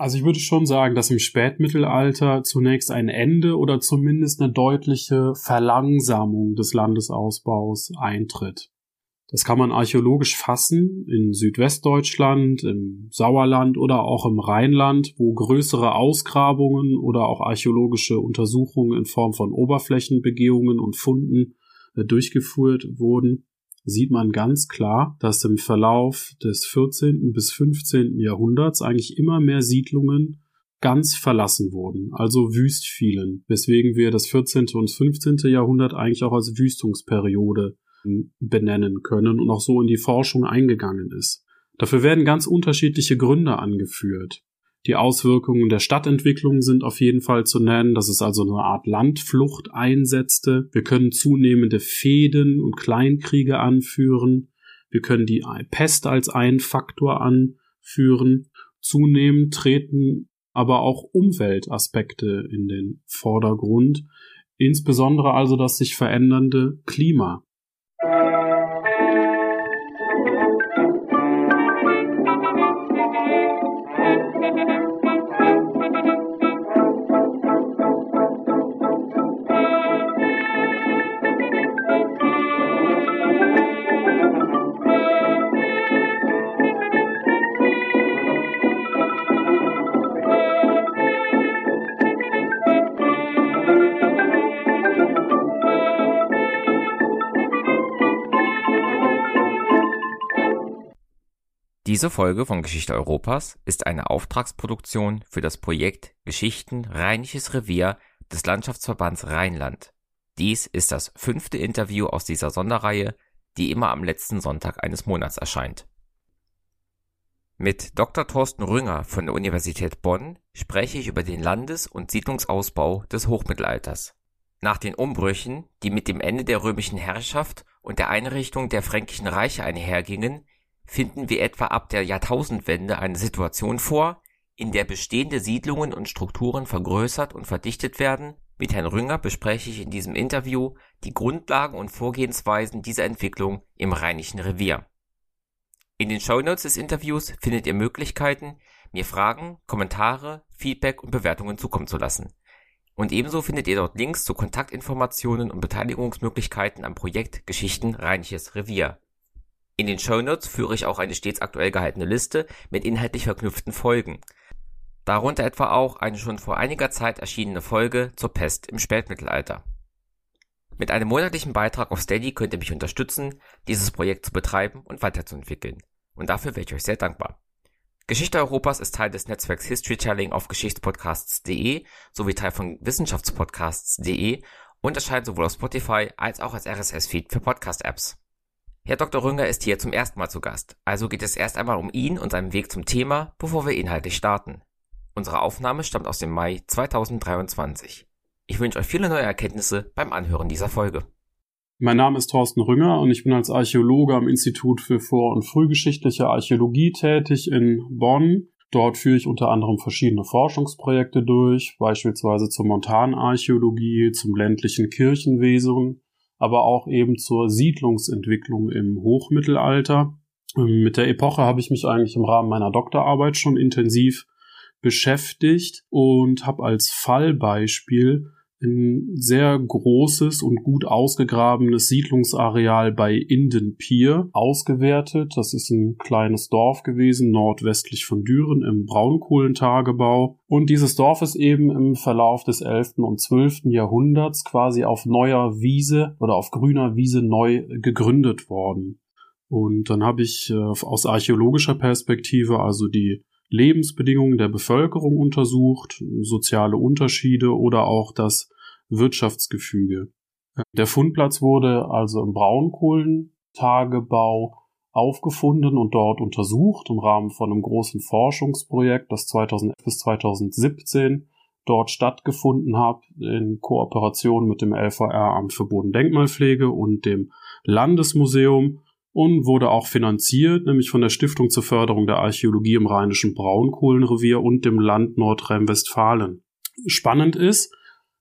Also ich würde schon sagen, dass im Spätmittelalter zunächst ein Ende oder zumindest eine deutliche Verlangsamung des Landesausbaus eintritt. Das kann man archäologisch fassen in Südwestdeutschland, im Sauerland oder auch im Rheinland, wo größere Ausgrabungen oder auch archäologische Untersuchungen in Form von Oberflächenbegehungen und Funden äh, durchgeführt wurden, sieht man ganz klar, dass im Verlauf des 14. bis 15. Jahrhunderts eigentlich immer mehr Siedlungen ganz verlassen wurden, also wüst fielen, weswegen wir das 14. und 15. Jahrhundert eigentlich auch als Wüstungsperiode benennen können und auch so in die Forschung eingegangen ist. Dafür werden ganz unterschiedliche Gründe angeführt. Die Auswirkungen der Stadtentwicklung sind auf jeden Fall zu nennen, dass es also eine Art Landflucht einsetzte. Wir können zunehmende Fehden und Kleinkriege anführen. Wir können die Pest als einen Faktor anführen. Zunehmend treten aber auch Umweltaspekte in den Vordergrund, insbesondere also das sich verändernde Klima. Diese Folge von Geschichte Europas ist eine Auftragsproduktion für das Projekt Geschichten Rheinisches Revier des Landschaftsverbands Rheinland. Dies ist das fünfte Interview aus dieser Sonderreihe, die immer am letzten Sonntag eines Monats erscheint. Mit Dr. Thorsten Rünger von der Universität Bonn spreche ich über den Landes- und Siedlungsausbau des Hochmittelalters. Nach den Umbrüchen, die mit dem Ende der römischen Herrschaft und der Einrichtung der fränkischen Reiche einhergingen, finden wir etwa ab der Jahrtausendwende eine Situation vor, in der bestehende Siedlungen und Strukturen vergrößert und verdichtet werden. Mit Herrn Rünger bespreche ich in diesem Interview die Grundlagen und Vorgehensweisen dieser Entwicklung im Rheinischen Revier. In den Shownotes des Interviews findet ihr Möglichkeiten, mir Fragen, Kommentare, Feedback und Bewertungen zukommen zu lassen. Und ebenso findet ihr dort Links zu Kontaktinformationen und Beteiligungsmöglichkeiten am Projekt Geschichten Rheinisches Revier. In den Shownotes führe ich auch eine stets aktuell gehaltene Liste mit inhaltlich verknüpften Folgen. Darunter etwa auch eine schon vor einiger Zeit erschienene Folge zur Pest im Spätmittelalter. Mit einem monatlichen Beitrag auf Steady könnt ihr mich unterstützen, dieses Projekt zu betreiben und weiterzuentwickeln. Und dafür wäre ich euch sehr dankbar. Geschichte Europas ist Teil des Netzwerks Historytelling auf Geschichtspodcasts.de sowie Teil von Wissenschaftspodcasts.de und erscheint sowohl auf Spotify als auch als RSS-Feed für Podcast-Apps. Herr Dr. Rünger ist hier zum ersten Mal zu Gast, also geht es erst einmal um ihn und seinen Weg zum Thema, bevor wir inhaltlich starten. Unsere Aufnahme stammt aus dem Mai 2023. Ich wünsche euch viele neue Erkenntnisse beim Anhören dieser Folge. Mein Name ist Thorsten Rünger und ich bin als Archäologe am Institut für Vor- und Frühgeschichtliche Archäologie tätig in Bonn. Dort führe ich unter anderem verschiedene Forschungsprojekte durch, beispielsweise zur Montanarchäologie, zum ländlichen Kirchenwesen aber auch eben zur Siedlungsentwicklung im Hochmittelalter. Ähm, mit der Epoche habe ich mich eigentlich im Rahmen meiner Doktorarbeit schon intensiv beschäftigt und habe als Fallbeispiel ein sehr großes und gut ausgegrabenes Siedlungsareal bei Indenpier ausgewertet. Das ist ein kleines Dorf gewesen, nordwestlich von Düren im Braunkohlentagebau. Und dieses Dorf ist eben im Verlauf des 11. und 12. Jahrhunderts quasi auf neuer Wiese oder auf grüner Wiese neu gegründet worden. Und dann habe ich äh, aus archäologischer Perspektive also die Lebensbedingungen der Bevölkerung untersucht, soziale Unterschiede oder auch das Wirtschaftsgefüge. Der Fundplatz wurde also im Braunkohlentagebau aufgefunden und dort untersucht im Rahmen von einem großen Forschungsprojekt, das 2011 bis 2017 dort stattgefunden hat, in Kooperation mit dem LVR Amt für Bodendenkmalpflege und dem Landesmuseum und wurde auch finanziert, nämlich von der Stiftung zur Förderung der Archäologie im Rheinischen Braunkohlenrevier und dem Land Nordrhein-Westfalen. Spannend ist,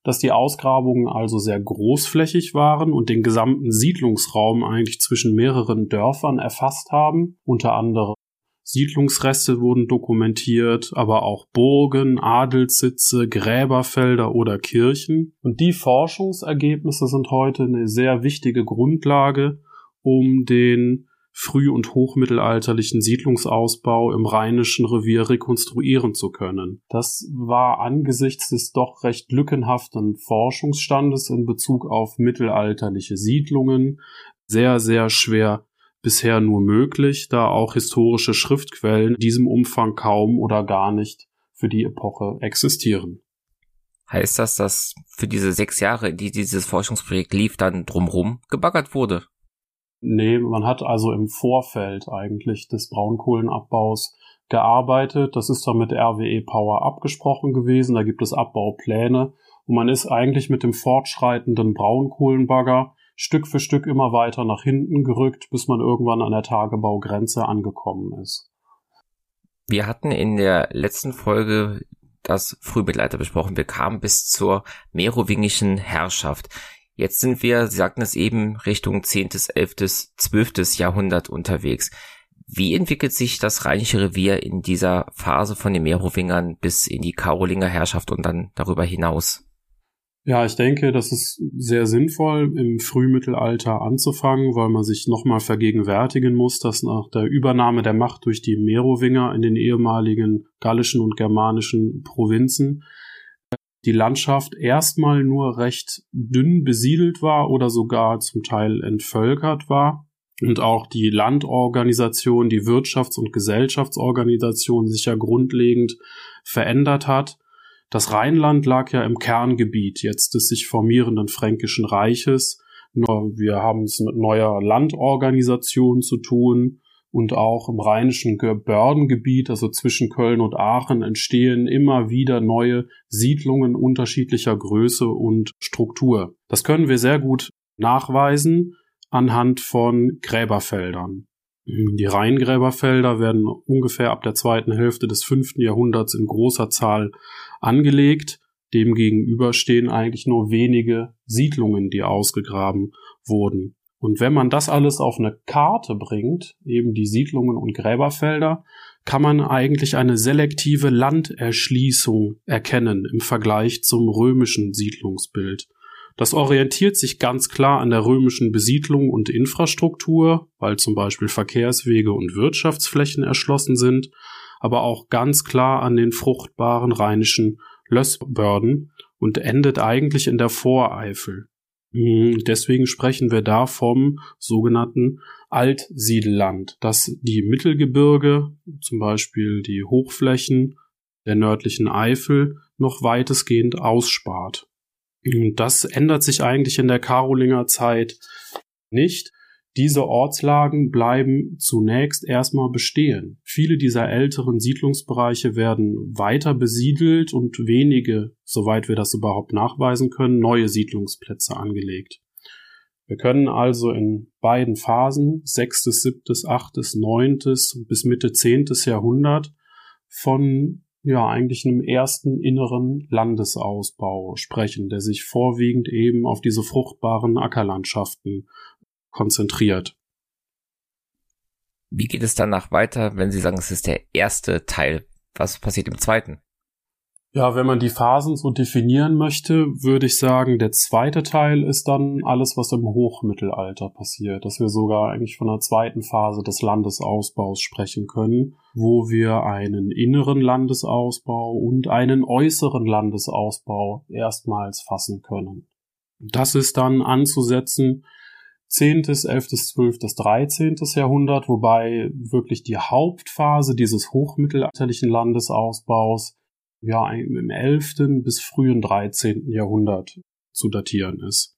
dass die Ausgrabungen also sehr großflächig waren und den gesamten Siedlungsraum eigentlich zwischen mehreren Dörfern erfasst haben, unter anderem Siedlungsreste wurden dokumentiert, aber auch Burgen, Adelssitze, Gräberfelder oder Kirchen. Und die Forschungsergebnisse sind heute eine sehr wichtige Grundlage, um den früh- und hochmittelalterlichen Siedlungsausbau im Rheinischen Revier rekonstruieren zu können. Das war angesichts des doch recht lückenhaften Forschungsstandes in Bezug auf mittelalterliche Siedlungen sehr, sehr schwer bisher nur möglich, da auch historische Schriftquellen in diesem Umfang kaum oder gar nicht für die Epoche existieren. Heißt das, dass für diese sechs Jahre, die dieses Forschungsprojekt lief, dann drumherum gebaggert wurde? Nee, man hat also im Vorfeld eigentlich des Braunkohlenabbaus gearbeitet. Das ist dann mit RWE Power abgesprochen gewesen. Da gibt es Abbaupläne. Und man ist eigentlich mit dem fortschreitenden Braunkohlenbagger Stück für Stück immer weiter nach hinten gerückt, bis man irgendwann an der Tagebaugrenze angekommen ist. Wir hatten in der letzten Folge das Frühmittelalter besprochen. Wir kamen bis zur merowingischen Herrschaft. Jetzt sind wir, Sie sagten es eben, Richtung 10., 11., 12. Jahrhundert unterwegs. Wie entwickelt sich das Rheinische Revier in dieser Phase von den Merowingern bis in die Karolinger Herrschaft und dann darüber hinaus? Ja, ich denke, das ist sehr sinnvoll, im Frühmittelalter anzufangen, weil man sich nochmal vergegenwärtigen muss, dass nach der Übernahme der Macht durch die Merowinger in den ehemaligen gallischen und germanischen Provinzen die Landschaft erstmal nur recht dünn besiedelt war oder sogar zum Teil entvölkert war. Und auch die Landorganisation, die Wirtschafts- und Gesellschaftsorganisation sich ja grundlegend verändert hat. Das Rheinland lag ja im Kerngebiet jetzt des sich formierenden Fränkischen Reiches. Wir haben es mit neuer Landorganisation zu tun und auch im rheinischen Bördengebiet, also zwischen Köln und Aachen, entstehen immer wieder neue Siedlungen unterschiedlicher Größe und Struktur. Das können wir sehr gut nachweisen anhand von Gräberfeldern. Die Rheingräberfelder werden ungefähr ab der zweiten Hälfte des fünften Jahrhunderts in großer Zahl angelegt. Demgegenüber stehen eigentlich nur wenige Siedlungen, die ausgegraben wurden. Und wenn man das alles auf eine Karte bringt, eben die Siedlungen und Gräberfelder, kann man eigentlich eine selektive Landerschließung erkennen im Vergleich zum römischen Siedlungsbild. Das orientiert sich ganz klar an der römischen Besiedlung und Infrastruktur, weil zum Beispiel Verkehrswege und Wirtschaftsflächen erschlossen sind, aber auch ganz klar an den fruchtbaren rheinischen Lössbörden und endet eigentlich in der Voreifel. Hm, deswegen sprechen wir da vom sogenannten Altsiedelland, das die Mittelgebirge, zum Beispiel die Hochflächen der nördlichen Eifel, noch weitestgehend ausspart. Das ändert sich eigentlich in der Karolinger Zeit nicht. Diese Ortslagen bleiben zunächst erstmal bestehen. Viele dieser älteren Siedlungsbereiche werden weiter besiedelt und wenige, soweit wir das überhaupt nachweisen können, neue Siedlungsplätze angelegt. Wir können also in beiden Phasen, sechstes, siebtes, achtes, neuntes bis Mitte zehntes Jahrhundert, von ja eigentlich einem ersten inneren Landesausbau sprechen, der sich vorwiegend eben auf diese fruchtbaren Ackerlandschaften konzentriert. Wie geht es danach weiter, wenn Sie sagen, es ist der erste Teil? Was passiert im zweiten? Ja, wenn man die Phasen so definieren möchte, würde ich sagen, der zweite Teil ist dann alles, was im Hochmittelalter passiert, dass wir sogar eigentlich von der zweiten Phase des Landesausbaus sprechen können, wo wir einen inneren Landesausbau und einen äußeren Landesausbau erstmals fassen können. Das ist dann anzusetzen 10., 11., 12., 13. Jahrhundert, wobei wirklich die Hauptphase dieses hochmittelalterlichen Landesausbaus ja im 11. bis frühen 13. Jahrhundert zu datieren ist.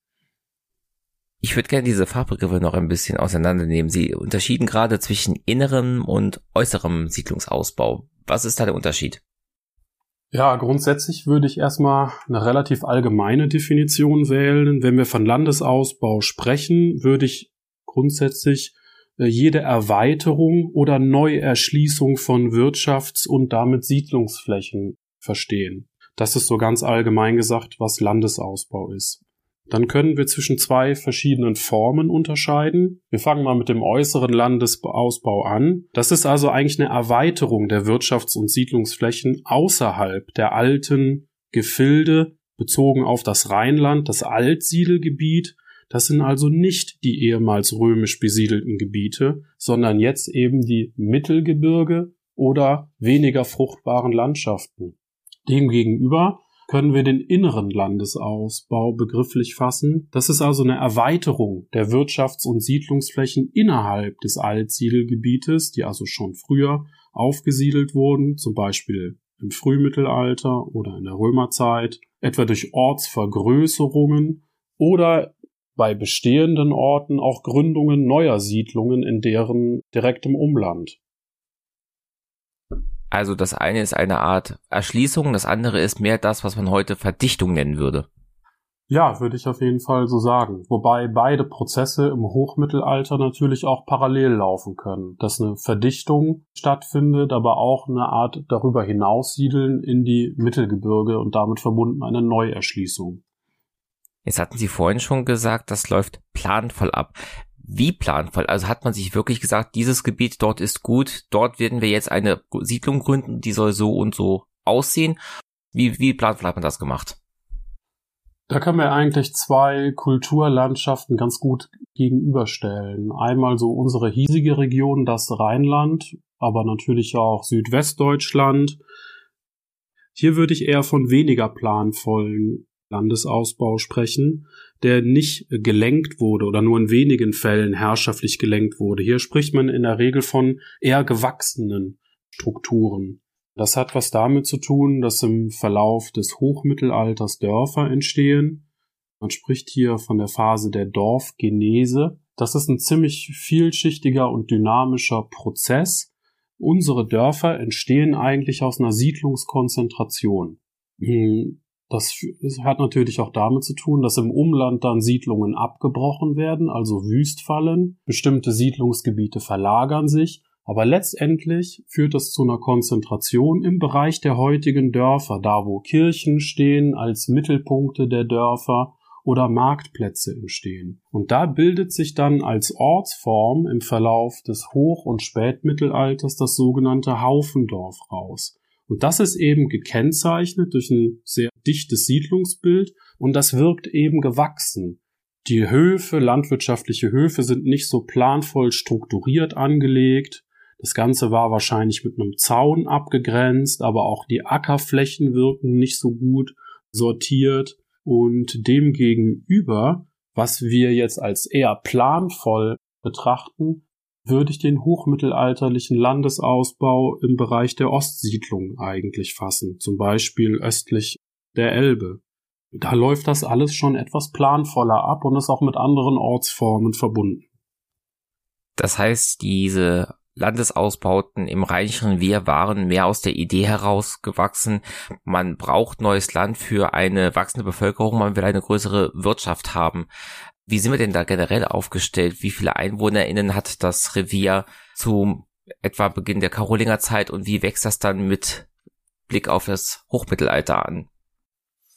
Ich würde gerne diese Fachbegriffe noch ein bisschen auseinandernehmen. Sie unterschieden gerade zwischen innerem und äußerem Siedlungsausbau. Was ist da der Unterschied? Ja, grundsätzlich würde ich erstmal eine relativ allgemeine Definition wählen. Wenn wir von Landesausbau sprechen, würde ich grundsätzlich äh, jede Erweiterung oder Neuerschließung von Wirtschafts- und damit Siedlungsflächen verstehen. Das ist so ganz allgemein gesagt, was Landesausbau ist. Dann können wir zwischen zwei verschiedenen Formen unterscheiden. Wir fangen mal mit dem äußeren Landesausbau an. Das ist also eigentlich eine Erweiterung der Wirtschafts- und Siedlungsflächen außerhalb der alten Gefilde bezogen auf das Rheinland, das Altsiedelgebiet. Das sind also nicht die ehemals römisch besiedelten Gebiete, sondern jetzt eben die Mittelgebirge oder weniger fruchtbaren Landschaften. Demgegenüber können wir den inneren Landesausbau begrifflich fassen. Das ist also eine Erweiterung der Wirtschafts- und Siedlungsflächen innerhalb des Altsiedelgebietes, die also schon früher aufgesiedelt wurden, zum Beispiel im Frühmittelalter oder in der Römerzeit, etwa durch Ortsvergrößerungen oder bei bestehenden Orten auch Gründungen neuer Siedlungen in deren direktem Umland. Also das eine ist eine Art Erschließung, das andere ist mehr das, was man heute Verdichtung nennen würde. Ja, würde ich auf jeden Fall so sagen. Wobei beide Prozesse im Hochmittelalter natürlich auch parallel laufen können. Dass eine Verdichtung stattfindet, aber auch eine Art darüber hinaussiedeln in die Mittelgebirge und damit verbunden eine Neuerschließung. Jetzt hatten Sie vorhin schon gesagt, das läuft planvoll ab wie planvoll? Also hat man sich wirklich gesagt, dieses Gebiet dort ist gut, dort werden wir jetzt eine Siedlung gründen, die soll so und so aussehen. Wie, wie planvoll hat man das gemacht? Da kann man eigentlich zwei Kulturlandschaften ganz gut gegenüberstellen. Einmal so unsere hiesige Region, das Rheinland, aber natürlich auch Südwestdeutschland. Hier würde ich eher von weniger planvollen Landesausbau sprechen, der nicht gelenkt wurde oder nur in wenigen Fällen herrschaftlich gelenkt wurde. Hier spricht man in der Regel von eher gewachsenen Strukturen. Das hat was damit zu tun, dass im Verlauf des Hochmittelalters Dörfer entstehen. Man spricht hier von der Phase der Dorfgenese. Das ist ein ziemlich vielschichtiger und dynamischer Prozess. Unsere Dörfer entstehen eigentlich aus einer Siedlungskonzentration. Das hat natürlich auch damit zu tun, dass im Umland dann Siedlungen abgebrochen werden, also wüst fallen. Bestimmte Siedlungsgebiete verlagern sich. Aber letztendlich führt das zu einer Konzentration im Bereich der heutigen Dörfer, da wo Kirchen stehen als Mittelpunkte der Dörfer oder Marktplätze entstehen. Und da bildet sich dann als Ortsform im Verlauf des Hoch- und Spätmittelalters das sogenannte Haufendorf raus. Und das ist eben gekennzeichnet durch ein sehr dichtes Siedlungsbild und das wirkt eben gewachsen. Die Höfe, landwirtschaftliche Höfe sind nicht so planvoll strukturiert angelegt. Das Ganze war wahrscheinlich mit einem Zaun abgegrenzt, aber auch die Ackerflächen wirken nicht so gut sortiert und demgegenüber, was wir jetzt als eher planvoll betrachten, würde ich den hochmittelalterlichen Landesausbau im Bereich der Ostsiedlung eigentlich fassen, zum Beispiel östlich der Elbe. Da läuft das alles schon etwas planvoller ab und ist auch mit anderen Ortsformen verbunden. Das heißt, diese Landesausbauten im reicheren Wehr waren mehr aus der Idee herausgewachsen, man braucht neues Land für eine wachsende Bevölkerung, man will eine größere Wirtschaft haben. Wie sind wir denn da generell aufgestellt? Wie viele EinwohnerInnen hat das Revier zu etwa Beginn der Karolingerzeit und wie wächst das dann mit Blick auf das Hochmittelalter an?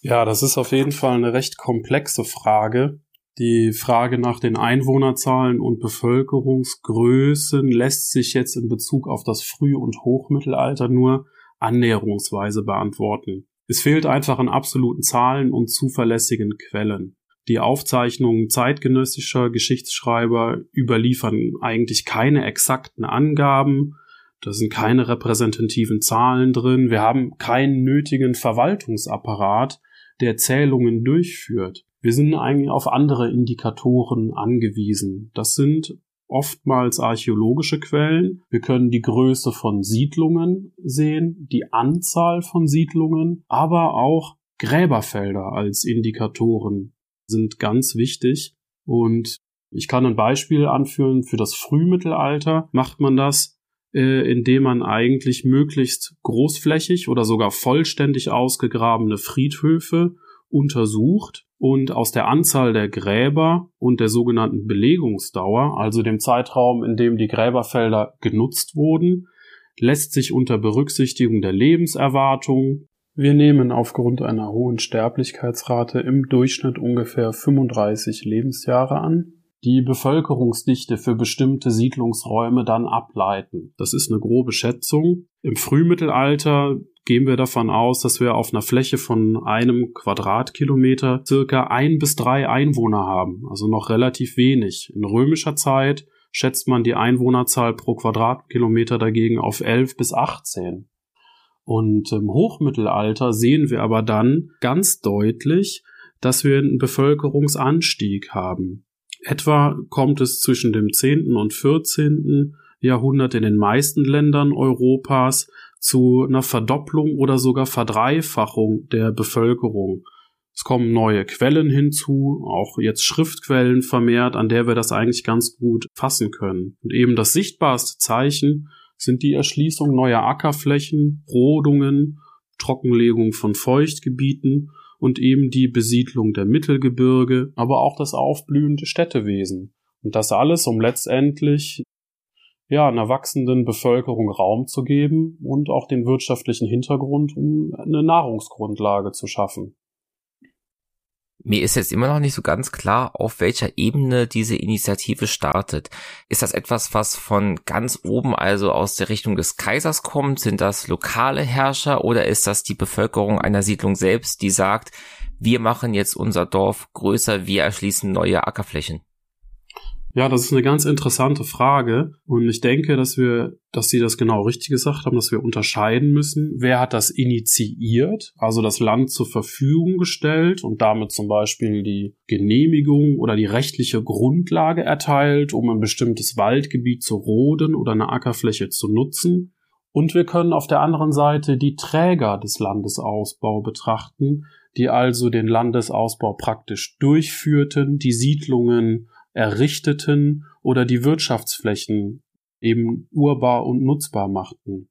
Ja, das ist auf jeden Fall eine recht komplexe Frage. Die Frage nach den Einwohnerzahlen und Bevölkerungsgrößen lässt sich jetzt in Bezug auf das Früh- und Hochmittelalter nur annäherungsweise beantworten. Es fehlt einfach an absoluten Zahlen und zuverlässigen Quellen. Die Aufzeichnungen zeitgenössischer Geschichtsschreiber überliefern eigentlich keine exakten Angaben. Da sind keine repräsentativen Zahlen drin. Wir haben keinen nötigen Verwaltungsapparat, der Zählungen durchführt. Wir sind eigentlich auf andere Indikatoren angewiesen. Das sind oftmals archäologische Quellen. Wir können die Größe von Siedlungen sehen, die Anzahl von Siedlungen, aber auch Gräberfelder als Indikatoren sind ganz wichtig. Und ich kann ein Beispiel anführen. Für das Frühmittelalter macht man das, äh, indem man eigentlich möglichst großflächig oder sogar vollständig ausgegrabene Friedhöfe untersucht und aus der Anzahl der Gräber und der sogenannten Belegungsdauer, also dem Zeitraum, in dem die Gräberfelder genutzt wurden, lässt sich unter Berücksichtigung der Lebenserwartung Wir nehmen aufgrund einer hohen Sterblichkeitsrate im Durchschnitt ungefähr 35 Lebensjahre an, die Bevölkerungsdichte für bestimmte Siedlungsräume dann ableiten. Das ist eine grobe Schätzung. Im Frühmittelalter gehen wir davon aus, dass wir auf einer Fläche von einem Quadratkilometer circa ein bis drei Einwohner haben, also noch relativ wenig. In römischer Zeit schätzt man die Einwohnerzahl pro Quadratkilometer dagegen auf elf bis achtzehn. Und im Hochmittelalter sehen wir aber dann ganz deutlich, dass wir einen Bevölkerungsanstieg haben. Etwa kommt es zwischen dem 10. und 14. Jahrhundert in den meisten Ländern Europas zu einer Verdopplung oder sogar Verdreifachung der Bevölkerung. Es kommen neue Quellen hinzu, auch jetzt Schriftquellen vermehrt, an der wir das eigentlich ganz gut fassen können. Und eben das sichtbarste Zeichen sind die Erschließung neuer Ackerflächen, Rodungen, Trockenlegung von Feuchtgebieten und eben die Besiedlung der Mittelgebirge, aber auch das aufblühende Städtewesen. Und das alles, um letztendlich ja, einer wachsenden Bevölkerung Raum zu geben und auch den wirtschaftlichen Hintergrund, um eine Nahrungsgrundlage zu schaffen. Mir ist jetzt immer noch nicht so ganz klar, auf welcher Ebene diese Initiative startet. Ist das etwas, was von ganz oben, also aus der Richtung des Kaisers kommt? Sind das lokale Herrscher oder ist das die Bevölkerung einer Siedlung selbst, die sagt, wir machen jetzt unser Dorf größer, wir erschließen neue Ackerflächen? Ja, das ist eine ganz interessante Frage. Und ich denke, dass wir, dass Sie das genau richtig gesagt haben, dass wir unterscheiden müssen, wer hat das initiiert, also das Land zur Verfügung gestellt und damit zum Beispiel die Genehmigung oder die rechtliche Grundlage erteilt, um ein bestimmtes Waldgebiet zu roden oder eine Ackerfläche zu nutzen. Und wir können auf der anderen Seite die Träger des Landesausbau betrachten, die also den Landesausbau praktisch durchführten, die Siedlungen errichteten oder die Wirtschaftsflächen eben urbar und nutzbar machten.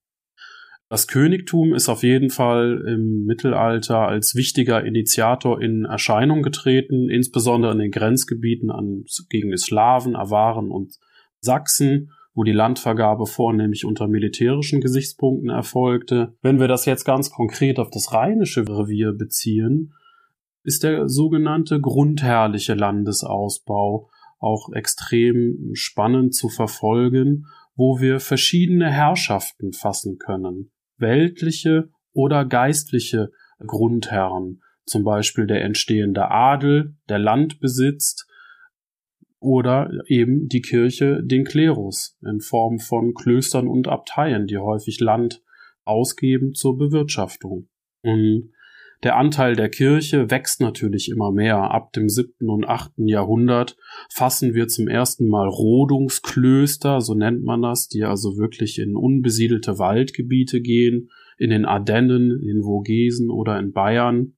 Das Königtum ist auf jeden Fall im Mittelalter als wichtiger Initiator in Erscheinung getreten, insbesondere in den Grenzgebieten an, gegen die Slawen, Awaren und Sachsen, wo die Landvergabe vornehmlich unter militärischen Gesichtspunkten erfolgte. Wenn wir das jetzt ganz konkret auf das rheinische Revier beziehen, ist der sogenannte grundherrliche Landesausbau auch extrem spannend zu verfolgen, wo wir verschiedene Herrschaften fassen können. Weltliche oder geistliche Grundherren, zum Beispiel der entstehende Adel, der Land besitzt, oder eben die Kirche den Klerus in Form von Klöstern und Abteien, die häufig Land ausgeben zur Bewirtschaftung. Und der Anteil der Kirche wächst natürlich immer mehr. Ab dem siebten und achten Jahrhundert fassen wir zum ersten Mal Rodungsklöster, so nennt man das, die also wirklich in unbesiedelte Waldgebiete gehen, in den Ardennen, in den Vogesen oder in Bayern.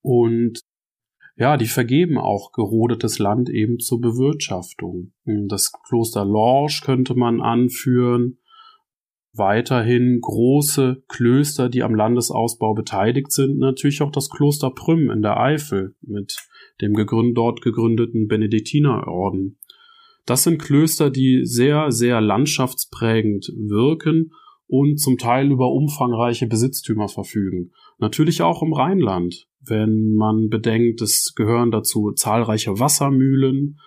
Und ja, die vergeben auch gerodetes Land eben zur Bewirtschaftung. Das Kloster Lorsch könnte man anführen, weiterhin große Klöster, die am Landesausbau beteiligt sind. Natürlich auch das Kloster Prüm in der Eifel mit dem gegründ dort gegründeten Benediktinerorden. Das sind Klöster, die sehr, sehr landschaftsprägend wirken und zum Teil über umfangreiche Besitztümer verfügen. Natürlich auch im Rheinland, wenn man bedenkt, es gehören dazu zahlreiche Wassermühlen,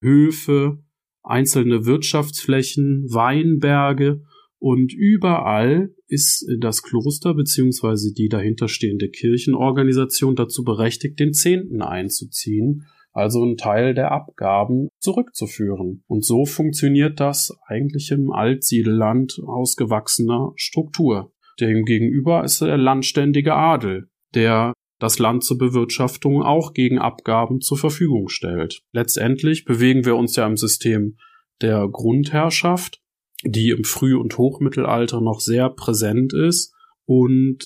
Höfe, einzelne Wirtschaftsflächen, Weinberge und überall ist das Kloster beziehungsweise die dahinterstehende Kirchenorganisation dazu berechtigt, den Zehnten einzuziehen, also einen Teil der Abgaben zurückzuführen. Und so funktioniert das eigentlich im Altsiedelland ausgewachsener Struktur. Demgegenüber ist der landständige Adel, der das Land zur Bewirtschaftung auch gegen Abgaben zur Verfügung stellt. Letztendlich bewegen wir uns ja im System der Grundherrschaft die im Früh- und Hochmittelalter noch sehr präsent ist und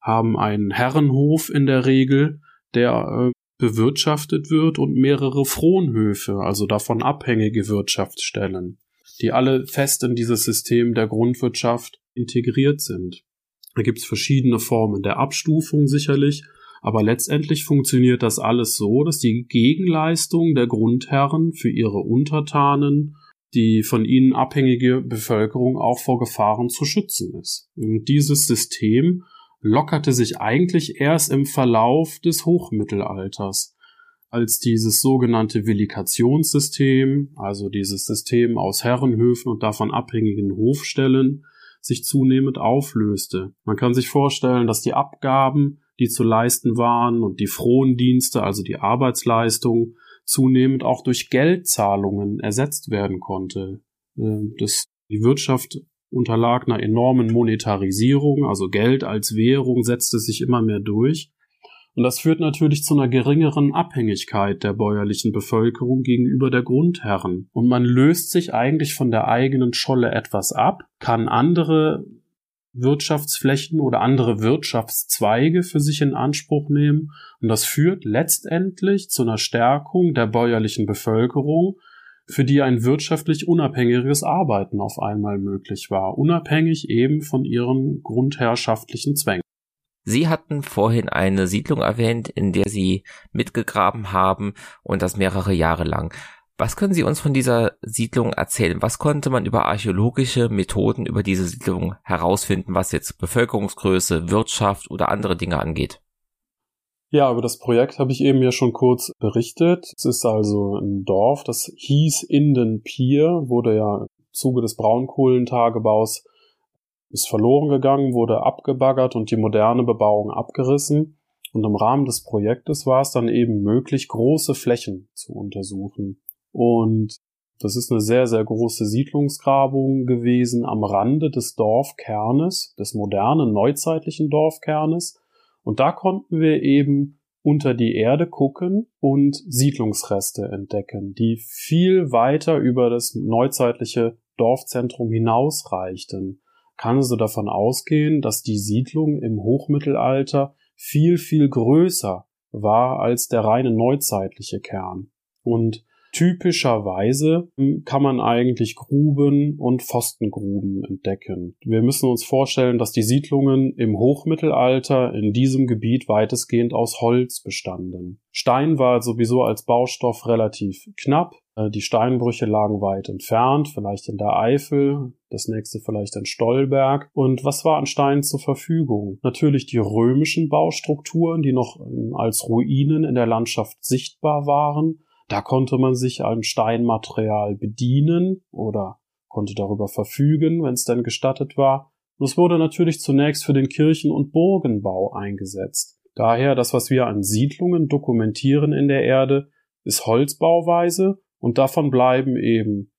haben einen Herrenhof in der Regel, der äh, bewirtschaftet wird und mehrere Fronhöfe, also davon abhängige Wirtschaftsstellen, die alle fest in dieses System der Grundwirtschaft integriert sind. Da gibt's verschiedene Formen der Abstufung sicherlich, aber letztendlich funktioniert das alles so, dass die Gegenleistung der Grundherren für ihre Untertanen die von ihnen abhängige Bevölkerung auch vor Gefahren zu schützen ist. Und dieses System lockerte sich eigentlich erst im Verlauf des Hochmittelalters, als dieses sogenannte Villikationssystem, also dieses System aus Herrenhöfen und davon abhängigen Hofstellen, sich zunehmend auflöste. Man kann sich vorstellen, dass die Abgaben, die zu leisten waren und die Frondienste, also die Arbeitsleistung, zunehmend auch durch Geldzahlungen ersetzt werden konnte. Äh, das, die Wirtschaft unterlag einer enormen Monetarisierung, also Geld als Währung setzte sich immer mehr durch. Und das führt natürlich zu einer geringeren Abhängigkeit der bäuerlichen Bevölkerung gegenüber der Grundherren. Und man löst sich eigentlich von der eigenen Scholle etwas ab, kann andere Wirtschaftsflächen oder andere Wirtschaftszweige für sich in Anspruch nehmen. Und das führt letztendlich zu einer Stärkung der bäuerlichen Bevölkerung, für die ein wirtschaftlich unabhängiges Arbeiten auf einmal möglich war, unabhängig eben von ihren grundherrschaftlichen Zwängen. Sie hatten vorhin eine Siedlung erwähnt, in der Sie mitgegraben haben und das mehrere Jahre lang. Was können Sie uns von dieser Siedlung erzählen? Was konnte man über archäologische Methoden über diese Siedlung herausfinden, was jetzt Bevölkerungsgröße, Wirtschaft oder andere Dinge angeht? Ja, über das Projekt habe ich eben ja schon kurz berichtet. Es ist also ein Dorf, das hieß Indenpier, wurde ja im Zuge des Braunkohlentagebaus ist verloren gegangen, wurde abgebaggert und die moderne Bebauung abgerissen. Und im Rahmen des Projektes war es dann eben möglich, große Flächen zu untersuchen. Und das ist eine sehr, sehr große Siedlungsgrabung gewesen am Rande des Dorfkernes, des modernen, neuzeitlichen Dorfkernes. Und da konnten wir eben unter die Erde gucken und Siedlungsreste entdecken, die viel weiter über das neuzeitliche Dorfzentrum hinausreichten kann also davon ausgehen, dass die Siedlung im Hochmittelalter viel, viel größer war als der reine neuzeitliche Kern. Und typischerweise kann man eigentlich Gruben und Pfostengruben entdecken. Wir müssen uns vorstellen, dass die Siedlungen im Hochmittelalter in diesem Gebiet weitestgehend aus Holz bestanden. Stein war sowieso als Baustoff relativ knapp. Äh, die Steinbrüche lagen weit entfernt, vielleicht in der Eifel, das nächste vielleicht in Stolberg. Und was war an Steinen zur Verfügung? Natürlich die römischen Baustrukturen, die noch ähm, als Ruinen in der Landschaft sichtbar waren. Da konnte man sich an Steinmaterial bedienen oder konnte darüber verfügen, wenn es denn gestattet war. Und es wurde natürlich zunächst für den Kirchen- und Burgenbau eingesetzt. Daher das, was wir an Siedlungen dokumentieren in der Erde, ist Holzbauweise und davon bleiben eben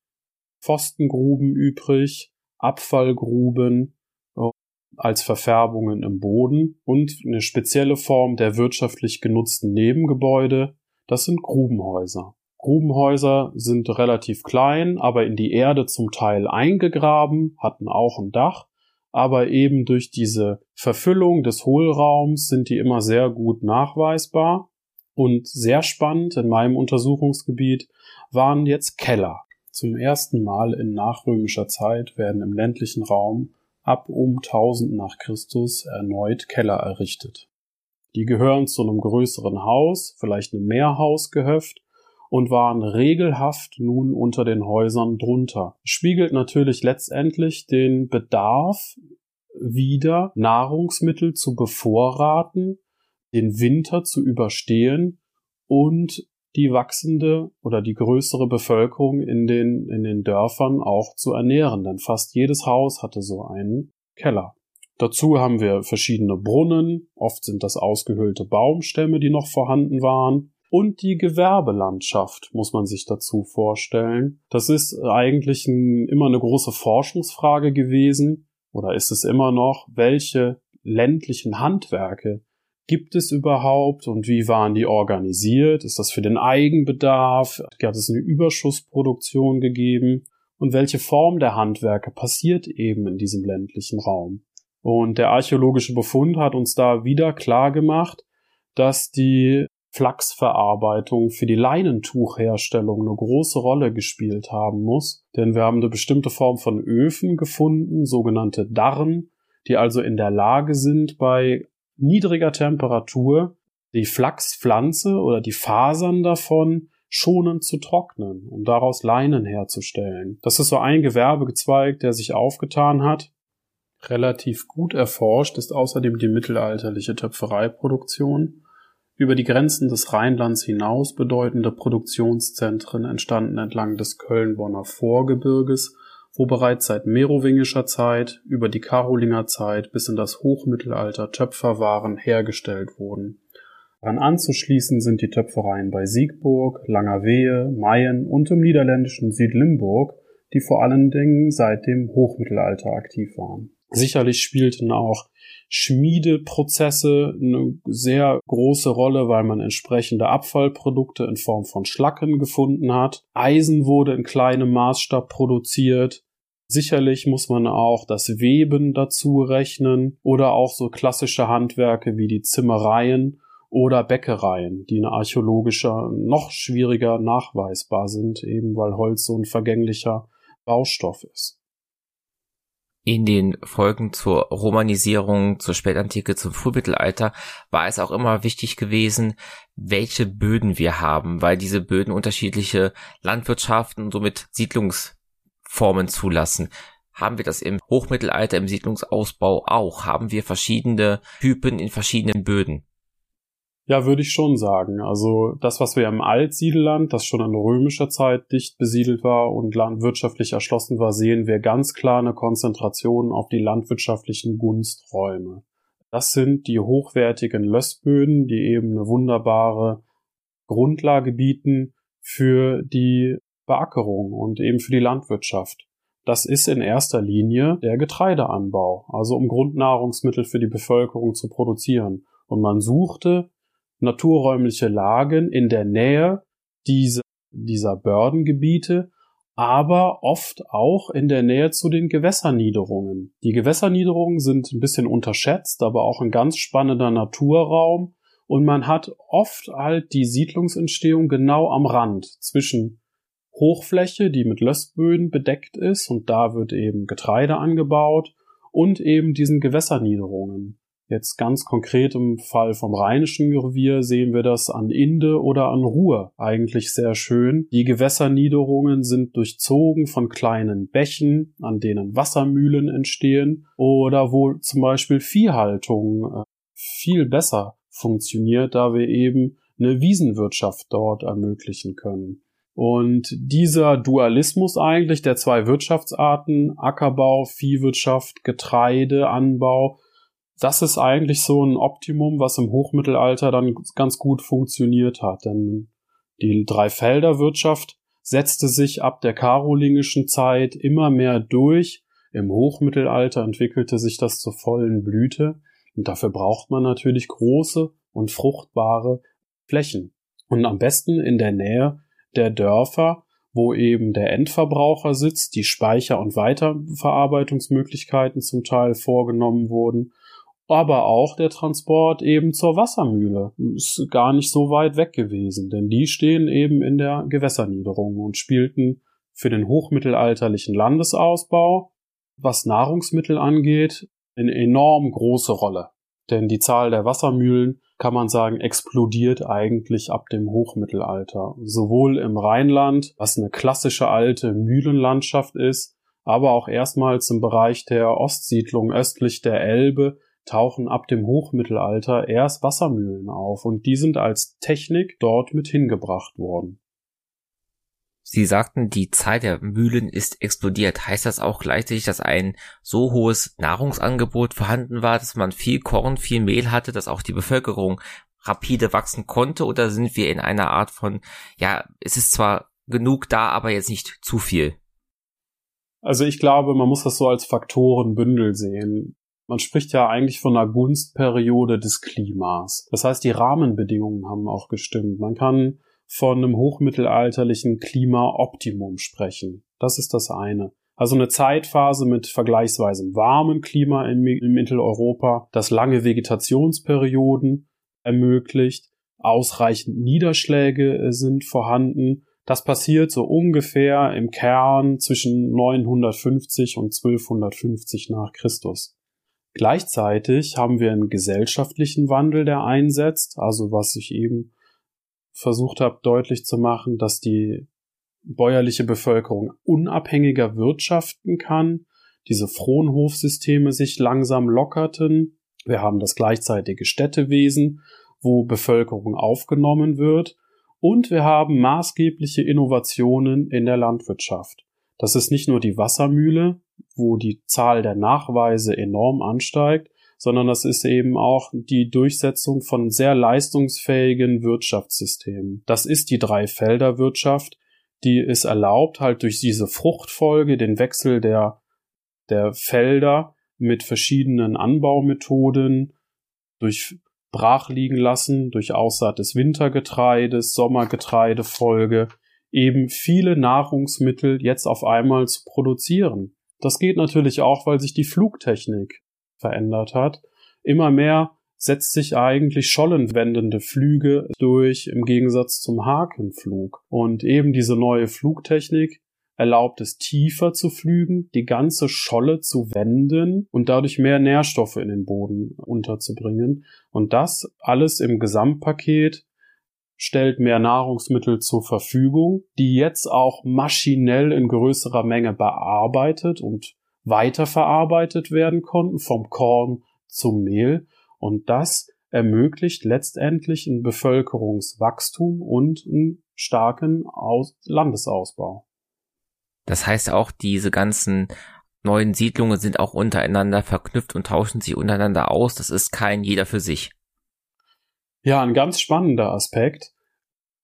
Pfostengruben übrig, Abfallgruben äh, als Verfärbungen im Boden und eine spezielle Form der wirtschaftlich genutzten Nebengebäude, das sind Grubenhäuser. Grubenhäuser sind relativ klein, aber in die Erde zum Teil eingegraben, hatten auch ein Dach, aber eben durch diese Verfüllung des Hohlraums sind die immer sehr gut nachweisbar und sehr spannend in meinem Untersuchungsgebiet waren jetzt Keller. Zum ersten Mal in nachrömischer Zeit werden im ländlichen Raum ab um 1000 nach Christus erneut Keller errichtet. Die gehören zu einem größeren Haus, vielleicht einem Mehrhausgehöft und waren regelhaft nun unter den Häusern drunter. Spiegelt natürlich letztendlich den Bedarf wieder Nahrungsmittel zu bevorraten, den Winter zu überstehen und die wachsende oder die größere Bevölkerung in den, in den Dörfern auch zu ernähren, denn fast jedes Haus hatte so einen Keller. Dazu haben wir verschiedene Brunnen, oft sind das ausgehöhlte Baumstämme, die noch vorhanden waren. Und die Gewerbelandschaft muss man sich dazu vorstellen. Das ist eigentlich ein, immer eine große Forschungsfrage gewesen, oder ist es immer noch, welche ländlichen Handwerke gibt es überhaupt und wie waren die organisiert? Ist das für den Eigenbedarf? Hat es eine Überschuss-Produktion gegeben? Und welche Form der Handwerke passiert eben in diesem ländlichen Raum? Und der archäologische Befund hat uns da wieder klar gemacht, dass die Flachsverarbeitung für die Leinentuchherstellung eine große Rolle gespielt haben muss. Denn wir haben eine bestimmte Form von Öfen gefunden, sogenannte Darren, die also in der Lage sind, bei niedriger Temperatur die Flachspflanze oder die Fasern davon schonend zu trocknen, um daraus Leinen herzustellen. Das ist so ein Gewerbezweig, der sich aufgetan hat. Relativ gut erforscht ist außerdem die mittelalterliche Töpfereiproduktion. Über die Grenzen des Rheinlands hinaus bedeutende Produktionszentren entstanden entlang des Köln-Bonner Vorgebirges, wo bereits seit merowingischer Zeit über die Karolingerzeit bis in das Hochmittelalter Töpferwaren hergestellt wurden. Daran anzuschließen sind die Töpfereien bei Siegburg, Langerwehe, Mayen und im niederländischen Südlimburg, die vor allen Dingen seit dem Hochmittelalter aktiv waren. Sicherlich spielten auch Schmiedeprozesse eine sehr große Rolle, weil man entsprechende Abfallprodukte in Form von Schlacken gefunden hat. Eisen wurde in kleinem Maßstab produziert. Sicherlich muss man auch das Weben dazu rechnen oder auch so klassische Handwerke wie die Zimmereien oder Bäckereien, die in archäologischer noch schwieriger nachweisbar sind, eben weil Holz so ein vergänglicher Baustoff ist. In den Folgen zur Romanisierung, zur Spätantike, zum Frühmittelalter war es auch immer wichtig gewesen, welche Böden wir haben, weil diese Böden unterschiedliche Landwirtschaften und somit Siedlungsformen zulassen. Haben wir das im Hochmittelalter, im Siedlungsausbau auch? Haben wir verschiedene Typen in verschiedenen Böden? Ja, würde ich schon sagen. Also das, was wir im Altsiedelland, das schon in römischer Zeit dicht besiedelt war und landwirtschaftlich erschlossen war, sehen wir ganz klar eine Konzentration auf die landwirtschaftlichen Gunsträume. Das sind die hochwertigen Lössböden, die eben eine wunderbare Grundlage bieten für die Beackerung und eben für die Landwirtschaft. Das ist in erster Linie der Getreideanbau, also um Grundnahrungsmittel für die Bevölkerung zu produzieren. Und man suchte naturräumliche Lagen in der Nähe dieser, dieser Bördengebiete, aber oft auch in der Nähe zu den Gewässerniederungen. Die Gewässerniederungen sind ein bisschen unterschätzt, aber auch ein ganz spannender Naturraum und man hat oft halt die Siedlungsentstehung genau am Rand zwischen Hochfläche, die mit Lössböden bedeckt ist und da wird eben Getreide angebaut und eben diesen Gewässerniederungen. Jetzt ganz konkret im Fall vom Rheinischen Revier sehen wir das an Inde oder an Ruhr eigentlich sehr schön. Die Gewässerniederungen sind durchzogen von kleinen Bächen, an denen Wassermühlen entstehen oder wo zum Beispiel Viehhaltung äh, viel besser funktioniert, da wir eben eine Wiesenwirtschaft dort ermöglichen können. Und dieser Dualismus eigentlich der zwei Wirtschaftsarten, Ackerbau, Viehwirtschaft, Getreideanbau, das ist eigentlich so ein Optimum, was im Hochmittelalter dann ganz gut funktioniert hat. Denn die Dreifelderwirtschaft setzte sich ab der karolingischen Zeit immer mehr durch. Im Hochmittelalter entwickelte sich das zur vollen Blüte. Und dafür braucht man natürlich große und fruchtbare Flächen. Und am besten in der Nähe der Dörfer, wo eben der Endverbraucher sitzt, die Speicher- und Weiterverarbeitungsmöglichkeiten zum Teil vorgenommen wurden aber auch der Transport eben zur Wassermühle ist gar nicht so weit weg gewesen, denn die stehen eben in der Gewässerniederung und spielten für den hochmittelalterlichen Landesausbau, was Nahrungsmittel angeht, eine enorm große Rolle. Denn die Zahl der Wassermühlen, kann man sagen, explodiert eigentlich ab dem Hochmittelalter. Sowohl im Rheinland, was eine klassische alte Mühlenlandschaft ist, aber auch erstmals im Bereich der Ostsiedlung östlich der Elbe tauchen ab dem Hochmittelalter erst Wassermühlen auf und die sind als Technik dort mit hingebracht worden. Sie sagten, die Zahl der Mühlen ist explodiert. Heißt das auch gleichzeitig, dass ein so hohes Nahrungsangebot vorhanden war, dass man viel Korn, viel Mehl hatte, dass auch die Bevölkerung rapide wachsen konnte? Oder sind wir in einer Art von, ja, es ist zwar genug da, aber jetzt nicht zu viel? Also ich glaube, man muss das so als Faktorenbündel sehen. Man spricht ja eigentlich von einer Gunstperiode des Klimas. Das heißt, die Rahmenbedingungen haben auch gestimmt. Man kann von einem hochmittelalterlichen Klimaoptimum sprechen. Das ist das eine. Also eine Zeitphase mit vergleichsweise warmem Klima in, in Mitteleuropa, das lange Vegetationsperioden ermöglicht, ausreichend Niederschläge äh, sind vorhanden. Das passiert so ungefähr im Kern zwischen 950 und 1250 nach Christus. Gleichzeitig haben wir einen gesellschaftlichen Wandel, der einsetzt, also was ich eben versucht habe deutlich zu machen, dass die bäuerliche Bevölkerung unabhängiger wirtschaften kann, diese Fronhofsysteme sich langsam lockerten. Wir haben das gleichzeitige Städtewesen, wo Bevölkerung aufgenommen wird. Und wir haben maßgebliche Innovationen in der Landwirtschaft. Das ist nicht nur die Wassermühle, wo die Zahl der Nachweise enorm ansteigt, sondern das ist eben auch die Durchsetzung von sehr leistungsfähigen Wirtschaftssystemen. Das ist die Dreifelderwirtschaft, die es erlaubt, halt durch diese Fruchtfolge den Wechsel der, der Felder mit verschiedenen Anbaumethoden, durch Brachliegen lassen, durch Aussaat des Wintergetreides, Sommergetreidefolge, eben viele Nahrungsmittel jetzt auf einmal zu produzieren. Das geht natürlich auch, weil sich die Flugtechnik verändert hat. Immer mehr setzt sich eigentlich schollenwendende Flüge durch im Gegensatz zum Hakenflug. Und eben diese neue Flugtechnik erlaubt es tiefer zu flügen, die ganze Scholle zu wenden und dadurch mehr Nährstoffe in den Boden unterzubringen. Und das alles im Gesamtpaket stellt mehr Nahrungsmittel zur Verfügung, die jetzt auch maschinell in größerer Menge bearbeitet und weiterverarbeitet werden konnten, vom Korn zum Mehl. Und das ermöglicht letztendlich ein Bevölkerungswachstum und einen starken Aus Landesausbau. Das heißt auch, diese ganzen neuen Siedlungen sind auch untereinander verknüpft und tauschen sich untereinander aus. Das ist kein jeder für sich. Ja, ein ganz spannender Aspekt.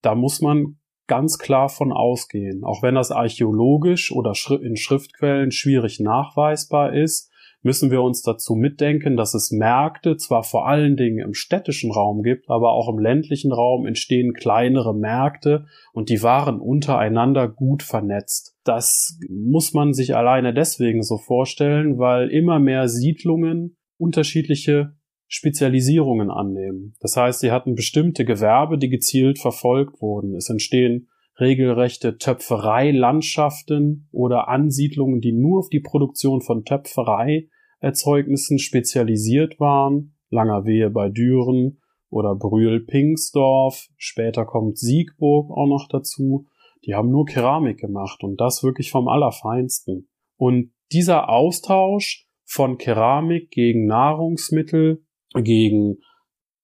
Da muss man ganz klar von ausgehen. Auch wenn das archäologisch oder in Schriftquellen schwierig nachweisbar ist, müssen wir uns dazu mitdenken, dass es Märkte zwar vor allen Dingen im städtischen Raum gibt, aber auch im ländlichen Raum entstehen kleinere Märkte und die waren untereinander gut vernetzt. Das muss man sich alleine deswegen so vorstellen, weil immer mehr Siedlungen unterschiedliche Spezialisierungen annehmen. Das heißt, sie hatten bestimmte Gewerbe, die gezielt verfolgt wurden. Es entstehen regelrechte Töpfereilandschaften oder Ansiedlungen, die nur auf die Produktion von Töpfereierzeugnissen spezialisiert waren. Langerwehe bei Düren oder Brühl-Pingsdorf. Später kommt Siegburg auch noch dazu. Die haben nur Keramik gemacht und das wirklich vom Allerfeinsten. Und dieser Austausch von Keramik gegen Nahrungsmittel gegen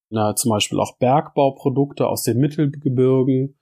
na, zum Beispiel auch Bergbauprodukte aus den Mittelgebirgen,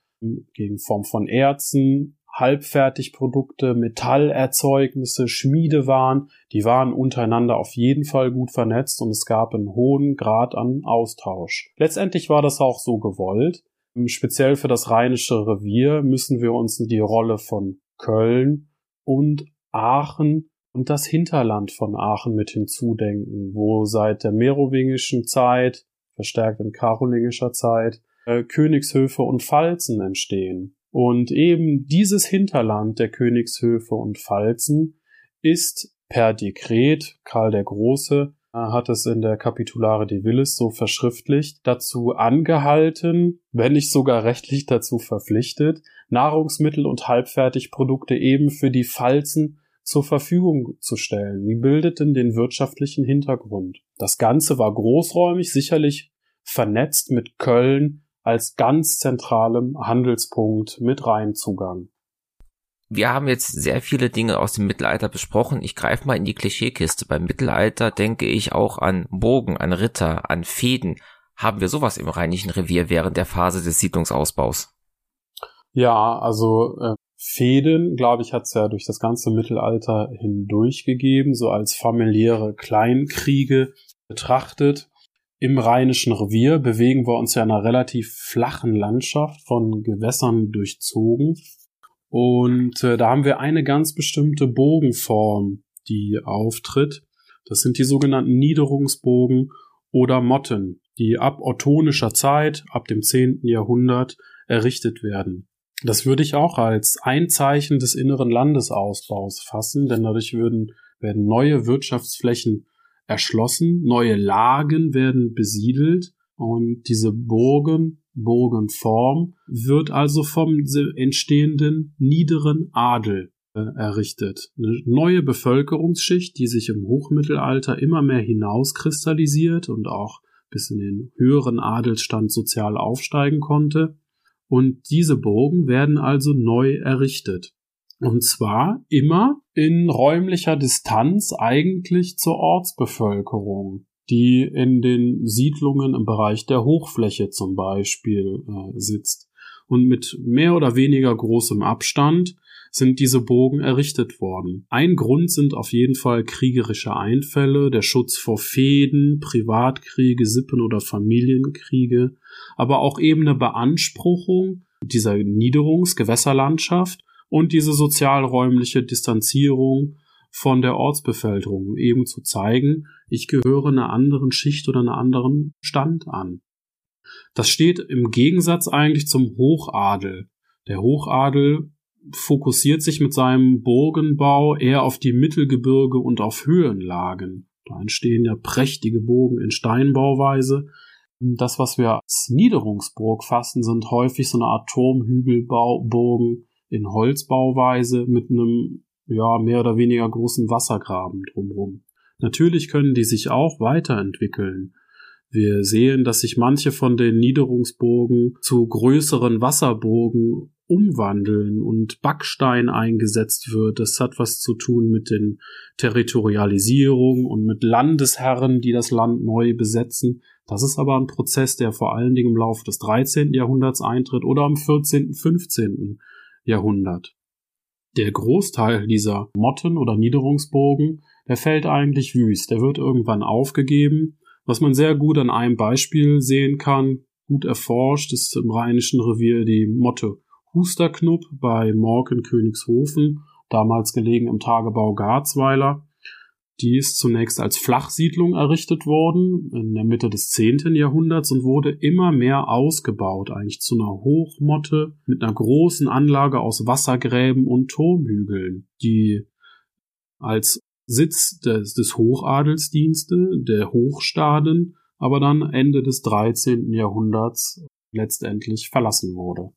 gegen Form von Erzen, Halbfertigprodukte, Metallerzeugnisse, Schmiedewaren, die waren untereinander auf jeden Fall gut vernetzt und es gab einen hohen Grad an Austausch. Letztendlich war das auch so gewollt. Speziell für das Rheinische Revier müssen wir uns die Rolle von Köln und Aachen und das Hinterland von Aachen mit hinzudenken, wo seit der merowingischen Zeit, verstärkt in karolingischer Zeit, äh, Königshöfe und Pfalzen entstehen. Und eben dieses Hinterland der Königshöfe und Pfalzen ist per Dekret, Karl der Große äh, hat es in der Capitulare de Villis so verschriftlicht, dazu angehalten, wenn nicht sogar rechtlich dazu verpflichtet, Nahrungsmittel und Halbfertigprodukte eben für die Pfalzen zur Verfügung zu stellen. Die bildeten den wirtschaftlichen Hintergrund. Das Ganze war großräumig, sicherlich vernetzt mit Köln als ganz zentralem Handelspunkt mit Rheinzugang. Wir haben jetzt sehr viele Dinge aus dem Mittelalter besprochen. Ich greife mal in die Klischeekiste. Beim Mittelalter denke ich auch an Bogen, an Ritter, an Fäden. Haben wir sowas im Rheinischen Revier während der Phase des Siedlungsausbaus? Ja, also äh, Fäden, glaube ich, hat es ja durch das ganze Mittelalter hindurch gegeben, so als familiäre Kleinkriege betrachtet. Im Rheinischen Revier bewegen wir uns ja in einer relativ flachen Landschaft von Gewässern durchzogen. Und äh, da haben wir eine ganz bestimmte Bogenform, die auftritt. Das sind die sogenannten Niederungsbogen oder Motten, die ab ottonischer Zeit, ab dem 10. Jahrhundert errichtet werden. Das würde ich auch als ein Zeichen des inneren Landesausbaus fassen, denn dadurch würden, werden neue Wirtschaftsflächen erschlossen, neue Lagen werden besiedelt und diese Burgen, Burgenform wird also vom entstehenden niederen Adel äh, errichtet. Eine neue Bevölkerungsschicht, die sich im Hochmittelalter immer mehr hinauskristallisiert und auch bis in den höheren Adelsstand sozial aufsteigen konnte und diese Burgen werden also neu errichtet. Und zwar immer in räumlicher Distanz eigentlich zur Ortsbevölkerung, die in den Siedlungen im Bereich der Hochfläche zum Beispiel äh, sitzt. Und mit mehr oder weniger großem Abstand sind diese Burgen errichtet worden. Ein Grund sind auf jeden Fall kriegerische Einfälle, der Schutz vor Fehden, Privatkriege, Sippen- oder Familienkriege, aber auch eben eine Beanspruchung dieser Niederungsgewässerlandschaft und diese sozialräumliche Distanzierung von der Ortsbevölkerung, um eben zu zeigen, ich gehöre einer anderen Schicht oder einer anderen Stand an. Das steht im Gegensatz eigentlich zum Hochadel. Der Hochadel fokussiert sich mit seinem Burgenbau eher auf die Mittelgebirge und auf Höhenlagen. Da entstehen ja prächtige Burgen in Steinbauweise. Das, was wir als Niederungsburg fassen, sind häufig so eine Art Turmhügelburgen in Holzbauweise mit einem ja mehr oder weniger großen Wassergraben drumherum. Natürlich können die sich auch weiterentwickeln. Wir sehen, dass sich manche von den Niederungsburgen zu größeren Wasserburgen umwandeln und Backstein eingesetzt wird. Das hat was zu tun mit den Territorialisierung und mit Landesherren, die das Land neu besetzen. Das ist aber ein Prozess, der vor allen Dingen im Laufe des 13. Jahrhunderts eintritt oder im 14., 15. Jahrhundert. Der Großteil dieser Motten oder Niederungsburgen, der fällt eigentlich wüst. Der wird irgendwann aufgegeben. Was man sehr gut an einem Beispiel sehen kann, gut erforscht, ist im Rheinischen Revier die Motte Husterknupp bei Morken Königshofen, damals gelegen im Tagebau Garzweiler. Die ist zunächst als Flachsiedlung errichtet worden in der Mitte des 10. Jahrhunderts und wurde immer mehr ausgebaut, eigentlich zu einer Hochmotte mit einer großen Anlage aus Wassergräben und Turmhügeln, die als Sitz des, des Hochadelsdienste, der Hochstaden, aber dann Ende des 13. Jahrhunderts letztendlich verlassen wurde.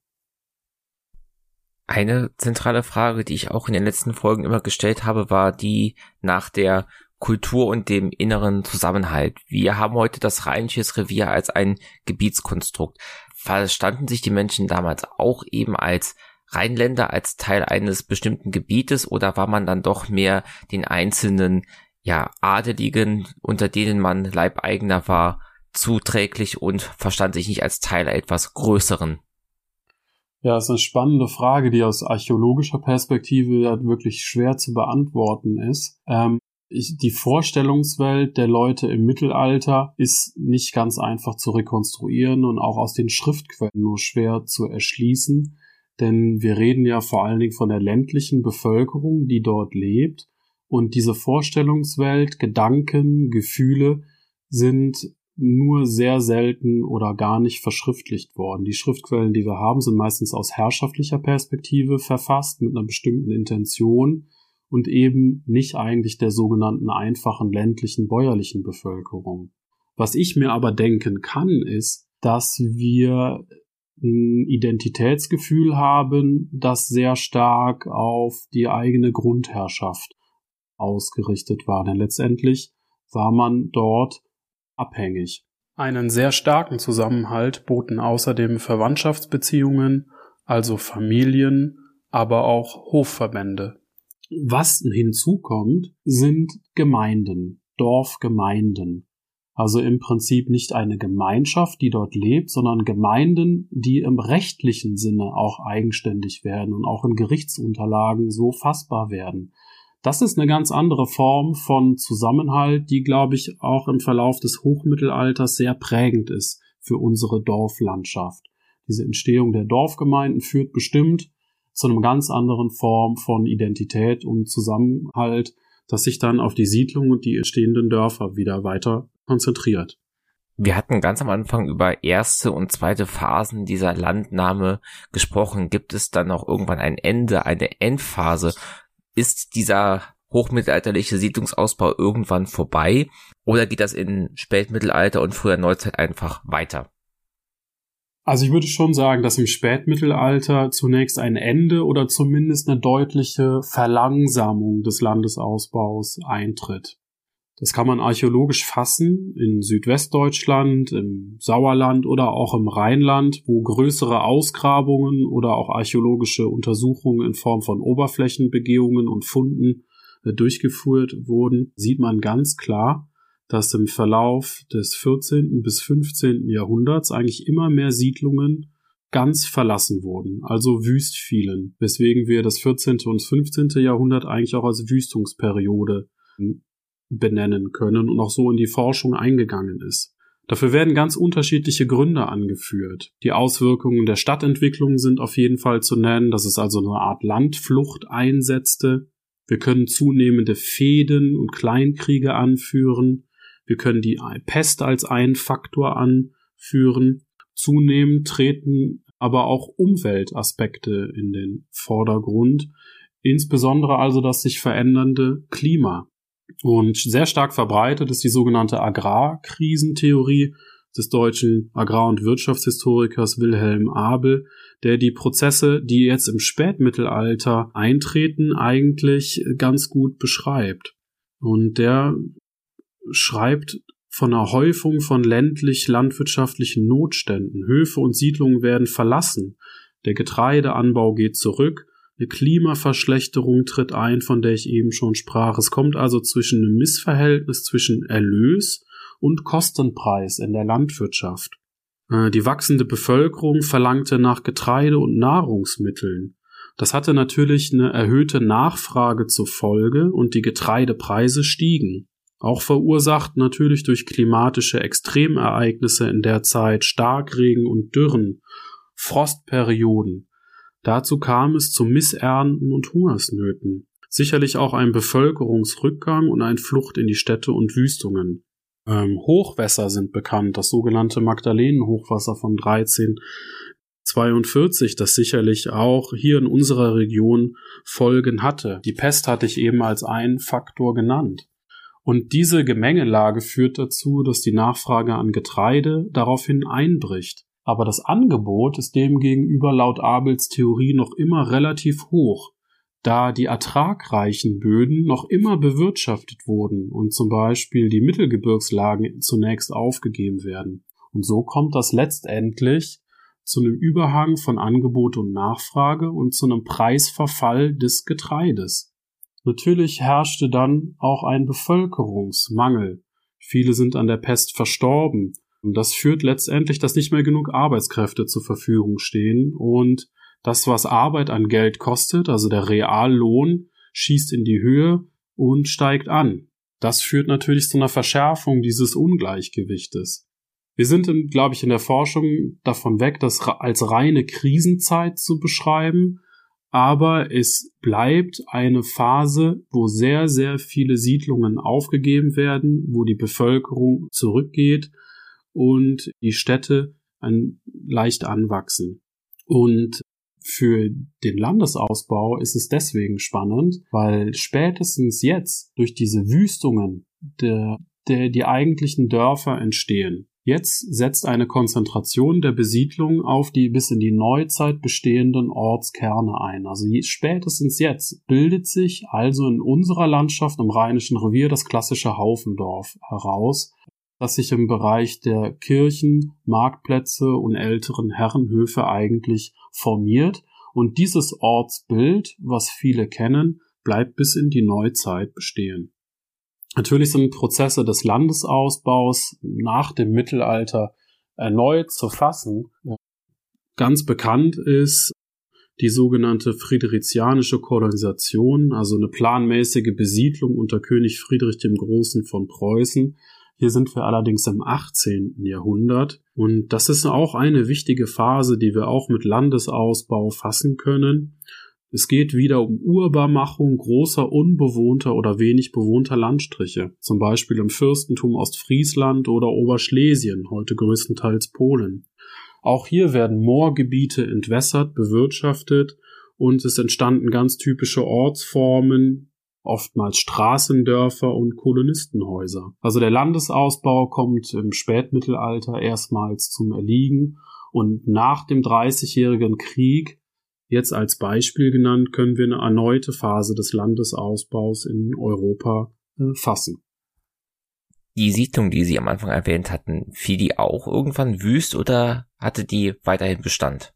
Eine zentrale Frage, die ich auch in den letzten Folgen immer gestellt habe, war die nach der Kultur und dem inneren Zusammenhalt. Wir haben heute das Rheinische Revier als ein Gebietskonstrukt. Verstanden sich die Menschen damals auch eben als Rheinländer, als Teil eines bestimmten Gebietes oder war man dann doch mehr den einzelnen, ja, Adeligen, unter denen man Leibeigener war, zuträglich und verstand sich nicht als Teil etwas Größeren? Ja, ist eine spannende Frage, die aus archäologischer Perspektive ja wirklich schwer zu beantworten ist. Ähm, ich, die Vorstellungswelt der Leute im Mittelalter ist nicht ganz einfach zu rekonstruieren und auch aus den Schriftquellen nur schwer zu erschließen, denn wir reden ja vor allen Dingen von der ländlichen Bevölkerung, die dort lebt. Und diese Vorstellungswelt, Gedanken, Gefühle sind nur sehr selten oder gar nicht verschriftlicht worden. Die Schriftquellen, die wir haben, sind meistens aus herrschaftlicher Perspektive verfasst mit einer bestimmten Intention und eben nicht eigentlich der sogenannten einfachen ländlichen bäuerlichen Bevölkerung. Was ich mir aber denken kann, ist, dass wir ein Identitätsgefühl haben, das sehr stark auf die eigene Grundherrschaft ausgerichtet war. Denn letztendlich war man dort abhängig. Einen sehr starken Zusammenhalt boten außerdem Verwandtschaftsbeziehungen, also Familien, aber auch Hofverbände. Was hinzukommt, sind Gemeinden, Dorfgemeinden. Also im Prinzip nicht eine Gemeinschaft, die dort lebt, sondern Gemeinden, die im rechtlichen Sinne auch eigenständig werden und auch in Gerichtsunterlagen so fassbar werden. Das ist eine ganz andere Form von Zusammenhalt, die, glaube ich, auch im Verlauf des Hochmittelalters sehr prägend ist für unsere Dorflandschaft. Diese Entstehung der Dorfgemeinden führt bestimmt zu einer ganz anderen Form von Identität und Zusammenhalt, das sich dann auf die Siedlung und die entstehenden Dörfer wieder weiter konzentriert. Wir hatten ganz am Anfang über erste und zweite Phasen dieser Landnahme gesprochen. Gibt es dann auch irgendwann ein Ende, eine Endphase? Ist dieser hochmittelalterliche Siedlungsausbau irgendwann vorbei oder geht das in Spätmittelalter und früher Neuzeit einfach weiter? Also ich würde schon sagen, dass im Spätmittelalter zunächst ein Ende oder zumindest eine deutliche Verlangsamung des Landesausbaus eintritt. Das kann man archäologisch fassen in Südwestdeutschland, im Sauerland oder auch im Rheinland, wo größere Ausgrabungen oder auch archäologische Untersuchungen in Form von Oberflächenbegehungen und Funden äh, durchgeführt wurden, sieht man ganz klar, dass im Verlauf des 14. bis 15. Jahrhunderts eigentlich immer mehr Siedlungen ganz verlassen wurden, also wüst fielen, weswegen wir das 14. und 15. Jahrhundert eigentlich auch als Wüstungsperiode benennen können und auch so in die Forschung eingegangen ist. Dafür werden ganz unterschiedliche Gründe angeführt. Die Auswirkungen der Stadtentwicklung sind auf jeden Fall zu nennen, dass es also eine Art Landflucht einsetzte. Wir können zunehmende Fehden und Kleinkriege anführen. Wir können die Pest als einen Faktor anführen. Zunehmend treten aber auch Umweltaspekte in den Vordergrund, insbesondere also das sich verändernde Klima. Und sehr stark verbreitet ist die sogenannte Agrarkrisentheorie des deutschen Agrar- und Wirtschaftshistorikers Wilhelm Abel, der die Prozesse, die jetzt im Spätmittelalter eintreten, eigentlich ganz gut beschreibt. Und der schreibt von einer Häufung von ländlich-landwirtschaftlichen Notständen. Höfe und Siedlungen werden verlassen. Der Getreideanbau geht zurück eine Klimaverschlechterung tritt ein, von der ich eben schon sprach. Es kommt also zwischen einem Missverhältnis zwischen Erlös und Kostenpreis in der Landwirtschaft. Äh, die wachsende Bevölkerung verlangte nach Getreide und Nahrungsmitteln. Das hatte natürlich eine erhöhte Nachfrage zur Folge und die Getreidepreise stiegen. Auch verursacht natürlich durch klimatische Extremereignisse in der Zeit Starkregen und Dürren, Frostperioden, Dazu kam es zu Missernten und Hungersnöten, sicherlich auch ein Bevölkerungsrückgang und ein Flucht in die Städte und Wüstungen. Ähm, Hochwässer sind bekannt, das sogenannte Magdalenenhochwasser von 1342, das sicherlich auch hier in unserer Region Folgen hatte. Die Pest hatte ich eben als einen Faktor genannt. Und diese Gemengelage führt dazu, dass die Nachfrage an Getreide daraufhin einbricht aber das Angebot ist demgegenüber laut Abels Theorie noch immer relativ hoch, da die ertragreichen Böden noch immer bewirtschaftet wurden und zum Beispiel die Mittelgebirgslagen zunächst aufgegeben werden. Und so kommt das letztendlich zu einem Überhang von Angebot und Nachfrage und zu einem Preisverfall des Getreides. Natürlich herrschte dann auch ein Bevölkerungsmangel. Viele sind an der Pest verstorben und das führt letztendlich, dass nicht mehr genug Arbeitskräfte zur Verfügung stehen und das, was Arbeit an Geld kostet, also der Reallohn, schießt in die Höhe und steigt an. Das führt natürlich zu einer Verschärfung dieses Ungleichgewichtes. Wir sind, glaube ich, in der Forschung davon weg, das als reine Krisenzeit zu beschreiben, aber es bleibt eine Phase, wo sehr, sehr viele Siedlungen aufgegeben werden, wo die Bevölkerung zurückgeht und die Städte ein, leicht anwachsen. Und für den Landesausbau ist es deswegen spannend, weil spätestens jetzt durch diese Wüstungen der, der, die eigentlichen Dörfer entstehen. Jetzt setzt eine Konzentration der Besiedlung auf die bis in die Neuzeit bestehenden Ortskerne ein. Also spätestens jetzt bildet sich also in unserer Landschaft im Rheinischen Revier das klassische Haufendorf heraus, das sich im Bereich der Kirchen, Marktplätze und älteren Herrenhöfe eigentlich formiert. Und dieses Ortsbild, was viele kennen, bleibt bis in die Neuzeit bestehen. Natürlich sind Prozesse des Landesausbaus nach dem Mittelalter erneut zu fassen. Ganz bekannt ist die sogenannte friedrichianische Kolonisation, also eine planmäßige Besiedlung unter König Friedrich dem Großen von Preußen, hier sind wir allerdings im 18. Jahrhundert und das ist auch eine wichtige Phase, die wir auch mit Landesausbau fassen können. Es geht wieder um Urbarmachung großer unbewohnter oder wenig bewohnter Landstriche, zum Beispiel im Fürstentum Ostfriesland oder Oberschlesien, heute größtenteils Polen. Auch hier werden Moorgebiete entwässert, bewirtschaftet und es entstanden ganz typische Ortsformen, oftmals Straßendörfer und Kolonistenhäuser. Also der Landesausbau kommt im Spätmittelalter erstmals zum Erliegen und nach dem Dreißigjährigen Krieg, jetzt als Beispiel genannt, können wir eine erneute Phase des Landesausbaus in Europa äh, fassen. Die Siedlung, die Sie am Anfang erwähnt hatten, fiel die auch irgendwann wüst oder hatte die weiterhin Bestand?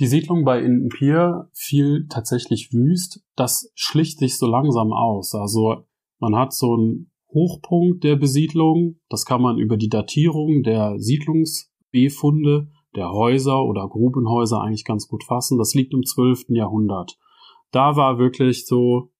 Die Siedlung bei Indenpier fiel tatsächlich wüst. Das schlicht sich so langsam aus. Also man hat so einen Hochpunkt der Besiedlung. Das kann man über die Datierung der Siedlungsbefunde der Häuser oder Grubenhäuser eigentlich ganz gut fassen. Das liegt im 12. Jahrhundert. Da war wirklich so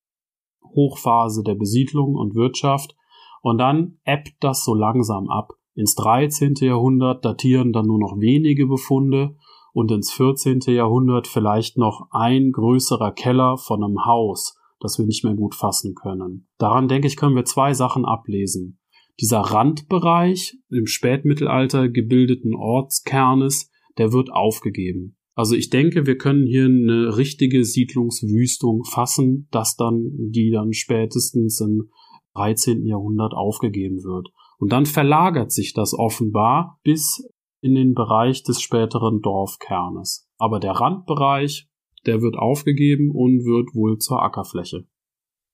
Hochphase der Besiedlung und Wirtschaft. Und dann ebbt das so langsam ab. Ins 13. Jahrhundert datieren dann nur noch wenige Befunde und ins 14. Jahrhundert vielleicht noch ein größerer Keller von einem Haus, das wir nicht mehr gut fassen können. Daran denke ich, können wir zwei Sachen ablesen. Dieser Randbereich im Spätmittelalter gebildeten Ortskernes, der wird aufgegeben. Also ich denke, wir können hier eine richtige Siedlungswüstung fassen, dass dann die dann spätestens im 13. Jahrhundert aufgegeben wird. Und dann verlagert sich das offenbar bis in den Bereich des späteren Dorfkernes. Aber der Randbereich, der wird aufgegeben und wird wohl zur Ackerfläche.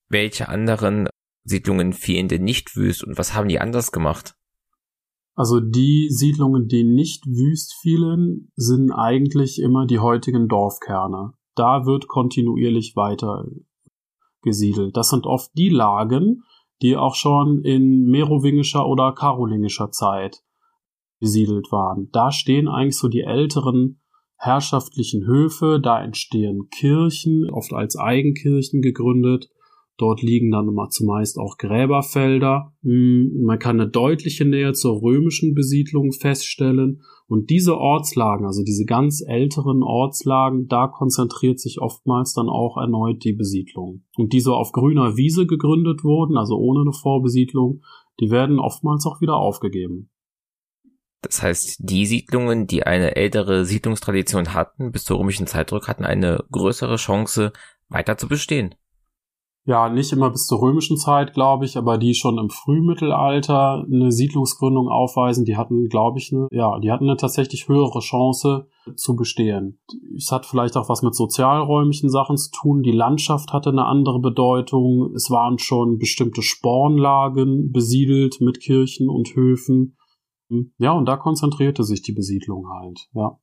Welche anderen Siedlungen fielen denn nicht wüst und was haben die anders gemacht? Also die Siedlungen, die nicht wüst fielen, sind eigentlich immer die heutigen Dorfkerne. Da wird kontinuierlich weiter gesiedelt. Das sind oft die Lagen, die auch schon in merowingischer oder karolingischer Zeit besiedelt waren. Da stehen eigentlich so die älteren herrschaftlichen Höfe, da entstehen Kirchen, oft als Eigenkirchen gegründet. Dort liegen dann immer zumeist auch Gräberfelder. Hm, man kann eine deutliche Nähe zur römischen Besiedlung feststellen. Und diese Ortslagen, also diese ganz älteren Ortslagen, da konzentriert sich oftmals dann auch erneut die Besiedlung. Und die so auf grüner Wiese gegründet wurden, also ohne eine Vorbesiedlung, die werden oftmals auch wieder aufgegeben. Das heißt, die Siedlungen, die eine ältere Siedlungstradition hatten, bis zur römischen Zeit zurück, hatten eine größere Chance, weiter zu bestehen. Ja, nicht immer bis zur römischen Zeit, glaube ich, aber die schon im Frühmittelalter eine Siedlungsgründung aufweisen, die hatten, glaube ich, eine, ja, die hatten eine tatsächlich höhere Chance zu bestehen. Es hat vielleicht auch was mit sozialräumlichen Sachen zu tun. Die Landschaft hatte eine andere Bedeutung. Es waren schon bestimmte Spornlagen besiedelt mit Kirchen und Höfen. Ja, und da konzentrierte sich die Besiedlung halt, ja.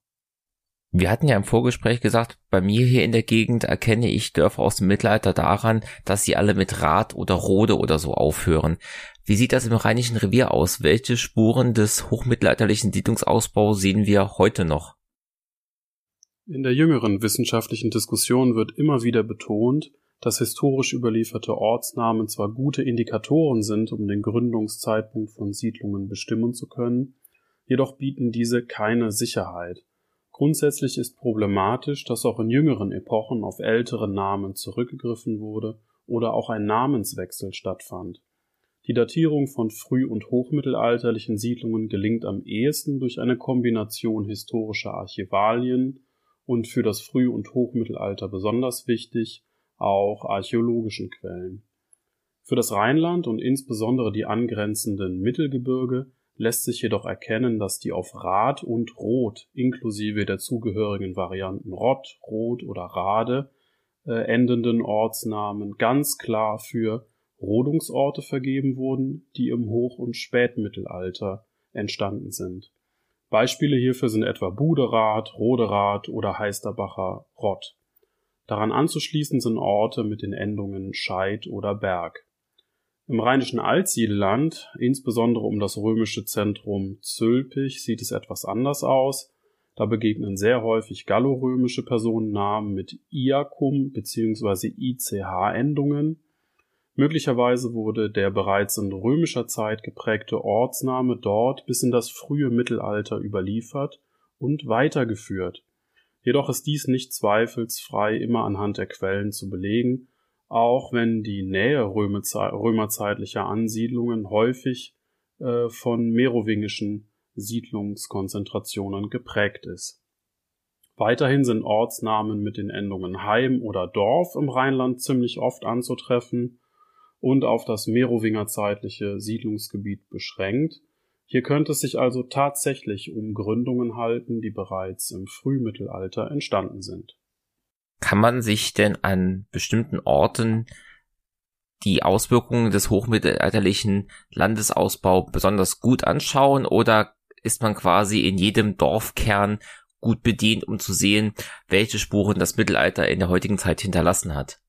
Wir hatten ja im Vorgespräch gesagt, bei mir hier in der Gegend erkenne ich Dörfer aus dem Mittelalter daran, dass sie alle mit Rad oder Rode oder so aufhören. Wie sieht das im Rheinischen Revier aus? Welche Spuren des hochmittelalterlichen Siedlungsausbaus sehen wir heute noch? In der jüngeren wissenschaftlichen Diskussion wird immer wieder betont, dass historisch überlieferte Ortsnamen zwar gute Indikatoren sind, um den Gründungszeitpunkt von Siedlungen bestimmen zu können, jedoch bieten diese keine Sicherheit. Grundsätzlich ist problematisch, dass auch in jüngeren Epochen auf ältere Namen zurückgegriffen wurde oder auch ein Namenswechsel stattfand. Die Datierung von früh- und hochmittelalterlichen Siedlungen gelingt am ehesten durch eine Kombination historischer Archivalien und für das Früh- und Hochmittelalter besonders wichtig auch archäologischen Quellen. Für das Rheinland und insbesondere die angrenzenden Mittelgebirge lässt sich jedoch erkennen, dass die auf Rad und Rot inklusive der zugehörigen Varianten Rott, Rot oder Rade äh, endenden Ortsnamen ganz klar für Rodungsorte vergeben wurden, die im Hoch- und Spätmittelalter entstanden sind. Beispiele hierfür sind etwa Buderath, Roderath oder Heisterbacher Rott. Daran anzuschließen sind Orte mit den Endungen Scheid oder Berg. Im rheinischen Altsiedelland, insbesondere um das römische Zentrum Zülpich, sieht es etwas anders aus. Da begegnen sehr häufig gallorömische Personennamen mit Iacum bzw. ICH-Endungen. Möglicherweise wurde der bereits in römischer Zeit geprägte Ortsname dort bis in das frühe Mittelalter überliefert und weitergeführt. Jedoch ist dies nicht zweifelsfrei immer anhand der Quellen zu belegen, auch wenn die Nähe römerzeitlicher Ansiedlungen häufig äh, von merowingischen Siedlungskonzentrationen geprägt ist. Weiterhin sind Ortsnamen mit den Endungen Heim oder Dorf im Rheinland ziemlich oft anzutreffen und auf das merowingerzeitliche Siedlungsgebiet beschränkt, hier könnte es sich also tatsächlich um Gründungen halten, die bereits im Frühmittelalter entstanden sind. Kann man sich denn an bestimmten Orten die Auswirkungen des hochmittelalterlichen Landesausbaus besonders gut anschauen oder ist man quasi in jedem Dorfkern gut bedient, um zu sehen, welche Spuren das Mittelalter in der heutigen Zeit hinterlassen hat?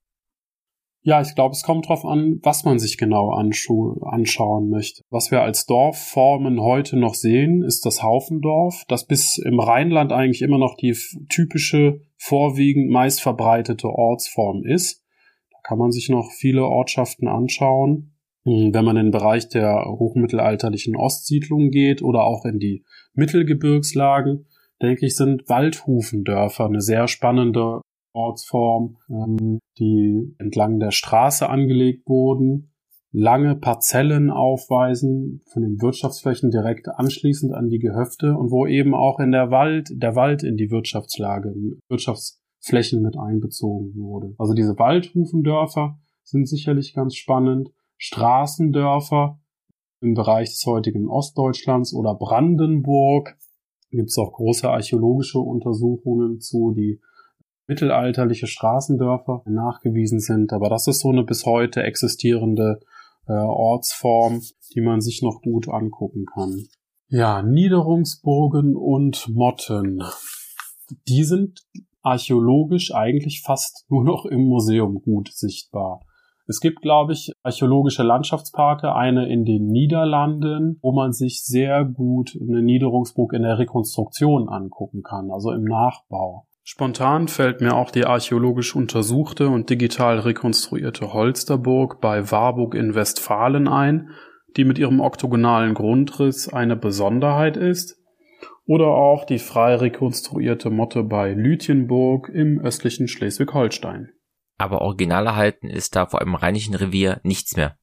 Ja, ich glaube, es kommt darauf an, was man sich genau anschauen möchte. Was wir als Dorfformen heute noch sehen, ist das Haufendorf, das bis im Rheinland eigentlich immer noch die typische, vorwiegend meist verbreitete Ortsform ist. Da kann man sich noch viele Ortschaften anschauen. Hm, wenn man in den Bereich der hochmittelalterlichen Ostsiedlungen geht oder auch in die Mittelgebirgslagen, denke ich, sind Waldhufendörfer eine sehr spannende Ortsform, ähm, die entlang der Straße angelegt wurden, lange Parzellen aufweisen, von den Wirtschaftsflächen direkt anschließend an die Gehöfte und wo eben auch in der Wald, der Wald in die Wirtschaftslage, Wirtschaftsflächen mit einbezogen wurde. Also diese Waldhufendörfer sind sicherlich ganz spannend. Straßendörfer im Bereich des heutigen Ostdeutschlands oder Brandenburg gibt es auch große archäologische Untersuchungen zu, die mittelalterliche Straßendörfer nachgewiesen sind. Aber das ist so eine bis heute existierende äh, Ortsform, die man sich noch gut angucken kann. Ja, Niederungsburgen und Motten. Die sind archäologisch eigentlich fast nur noch im Museum gut sichtbar. Es gibt, glaube ich, archäologische Landschaftsparke, eine in den Niederlanden, wo man sich sehr gut eine Niederungsburg in der Rekonstruktion angucken kann, also im Nachbau. Spontan fällt mir auch die archäologisch untersuchte und digital rekonstruierte Holsterburg bei Warburg in Westfalen ein, die mit ihrem oktogonalen Grundriss eine Besonderheit ist, oder auch die frei rekonstruierte Motte bei Lütjenburg im östlichen Schleswig-Holstein. Aber original erhalten ist da vor allem Rheinischen Revier nichts mehr.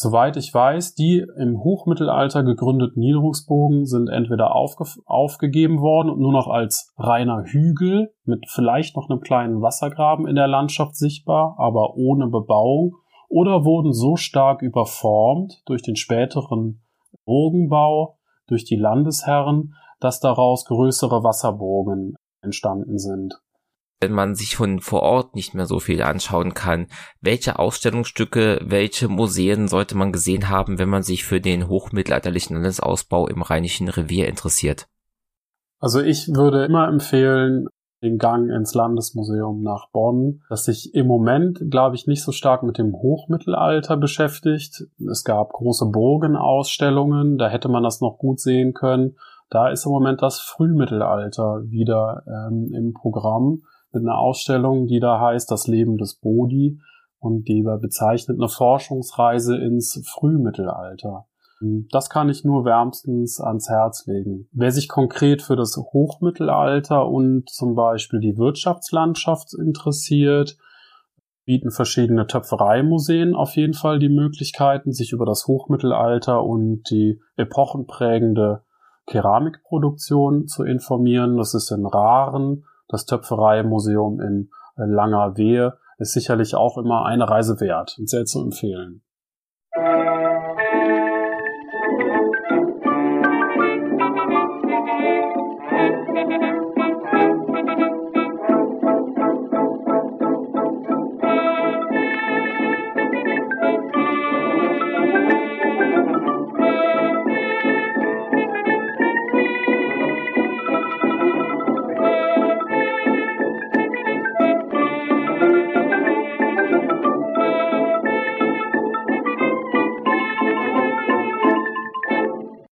Soweit ich weiß, die im Hochmittelalter gegründeten Niederungsburgen sind entweder aufge aufgegeben worden und nur noch als reiner Hügel mit vielleicht noch einem kleinen Wassergraben in der Landschaft sichtbar, aber ohne Bebauung, oder wurden so stark überformt durch den späteren Burgenbau, durch die Landesherren, dass daraus größere Wasserburgen entstanden sind wenn man sich von vor Ort nicht mehr so viel anschauen kann. Welche Ausstellungsstücke, welche Museen sollte man gesehen haben, wenn man sich für den hochmittelalterlichen Landesausbau im Rheinischen Revier interessiert? Also ich würde immer empfehlen, den Gang ins Landesmuseum nach Bonn, das sich im Moment, glaube ich, nicht so stark mit dem Hochmittelalter beschäftigt. Es gab große Burgenausstellungen, da hätte man das noch gut sehen können. Da ist im Moment das Frühmittelalter wieder ähm, im Programm mit einer Ausstellung, die da heißt Das Leben des Bodhi und die bezeichnet eine Forschungsreise ins Frühmittelalter. Das kann ich nur wärmstens ans Herz legen. Wer sich konkret für das Hochmittelalter und zum Beispiel die Wirtschaftslandschaft interessiert, bieten verschiedene Töpfereimuseen auf jeden Fall die Möglichkeiten, sich über das Hochmittelalter und die epochenprägende Keramikproduktion zu informieren. Das ist in Raren das Töpfereimuseum in äh, Langer Wehe ist sicherlich auch immer eine Reise wert und sehr zu empfehlen.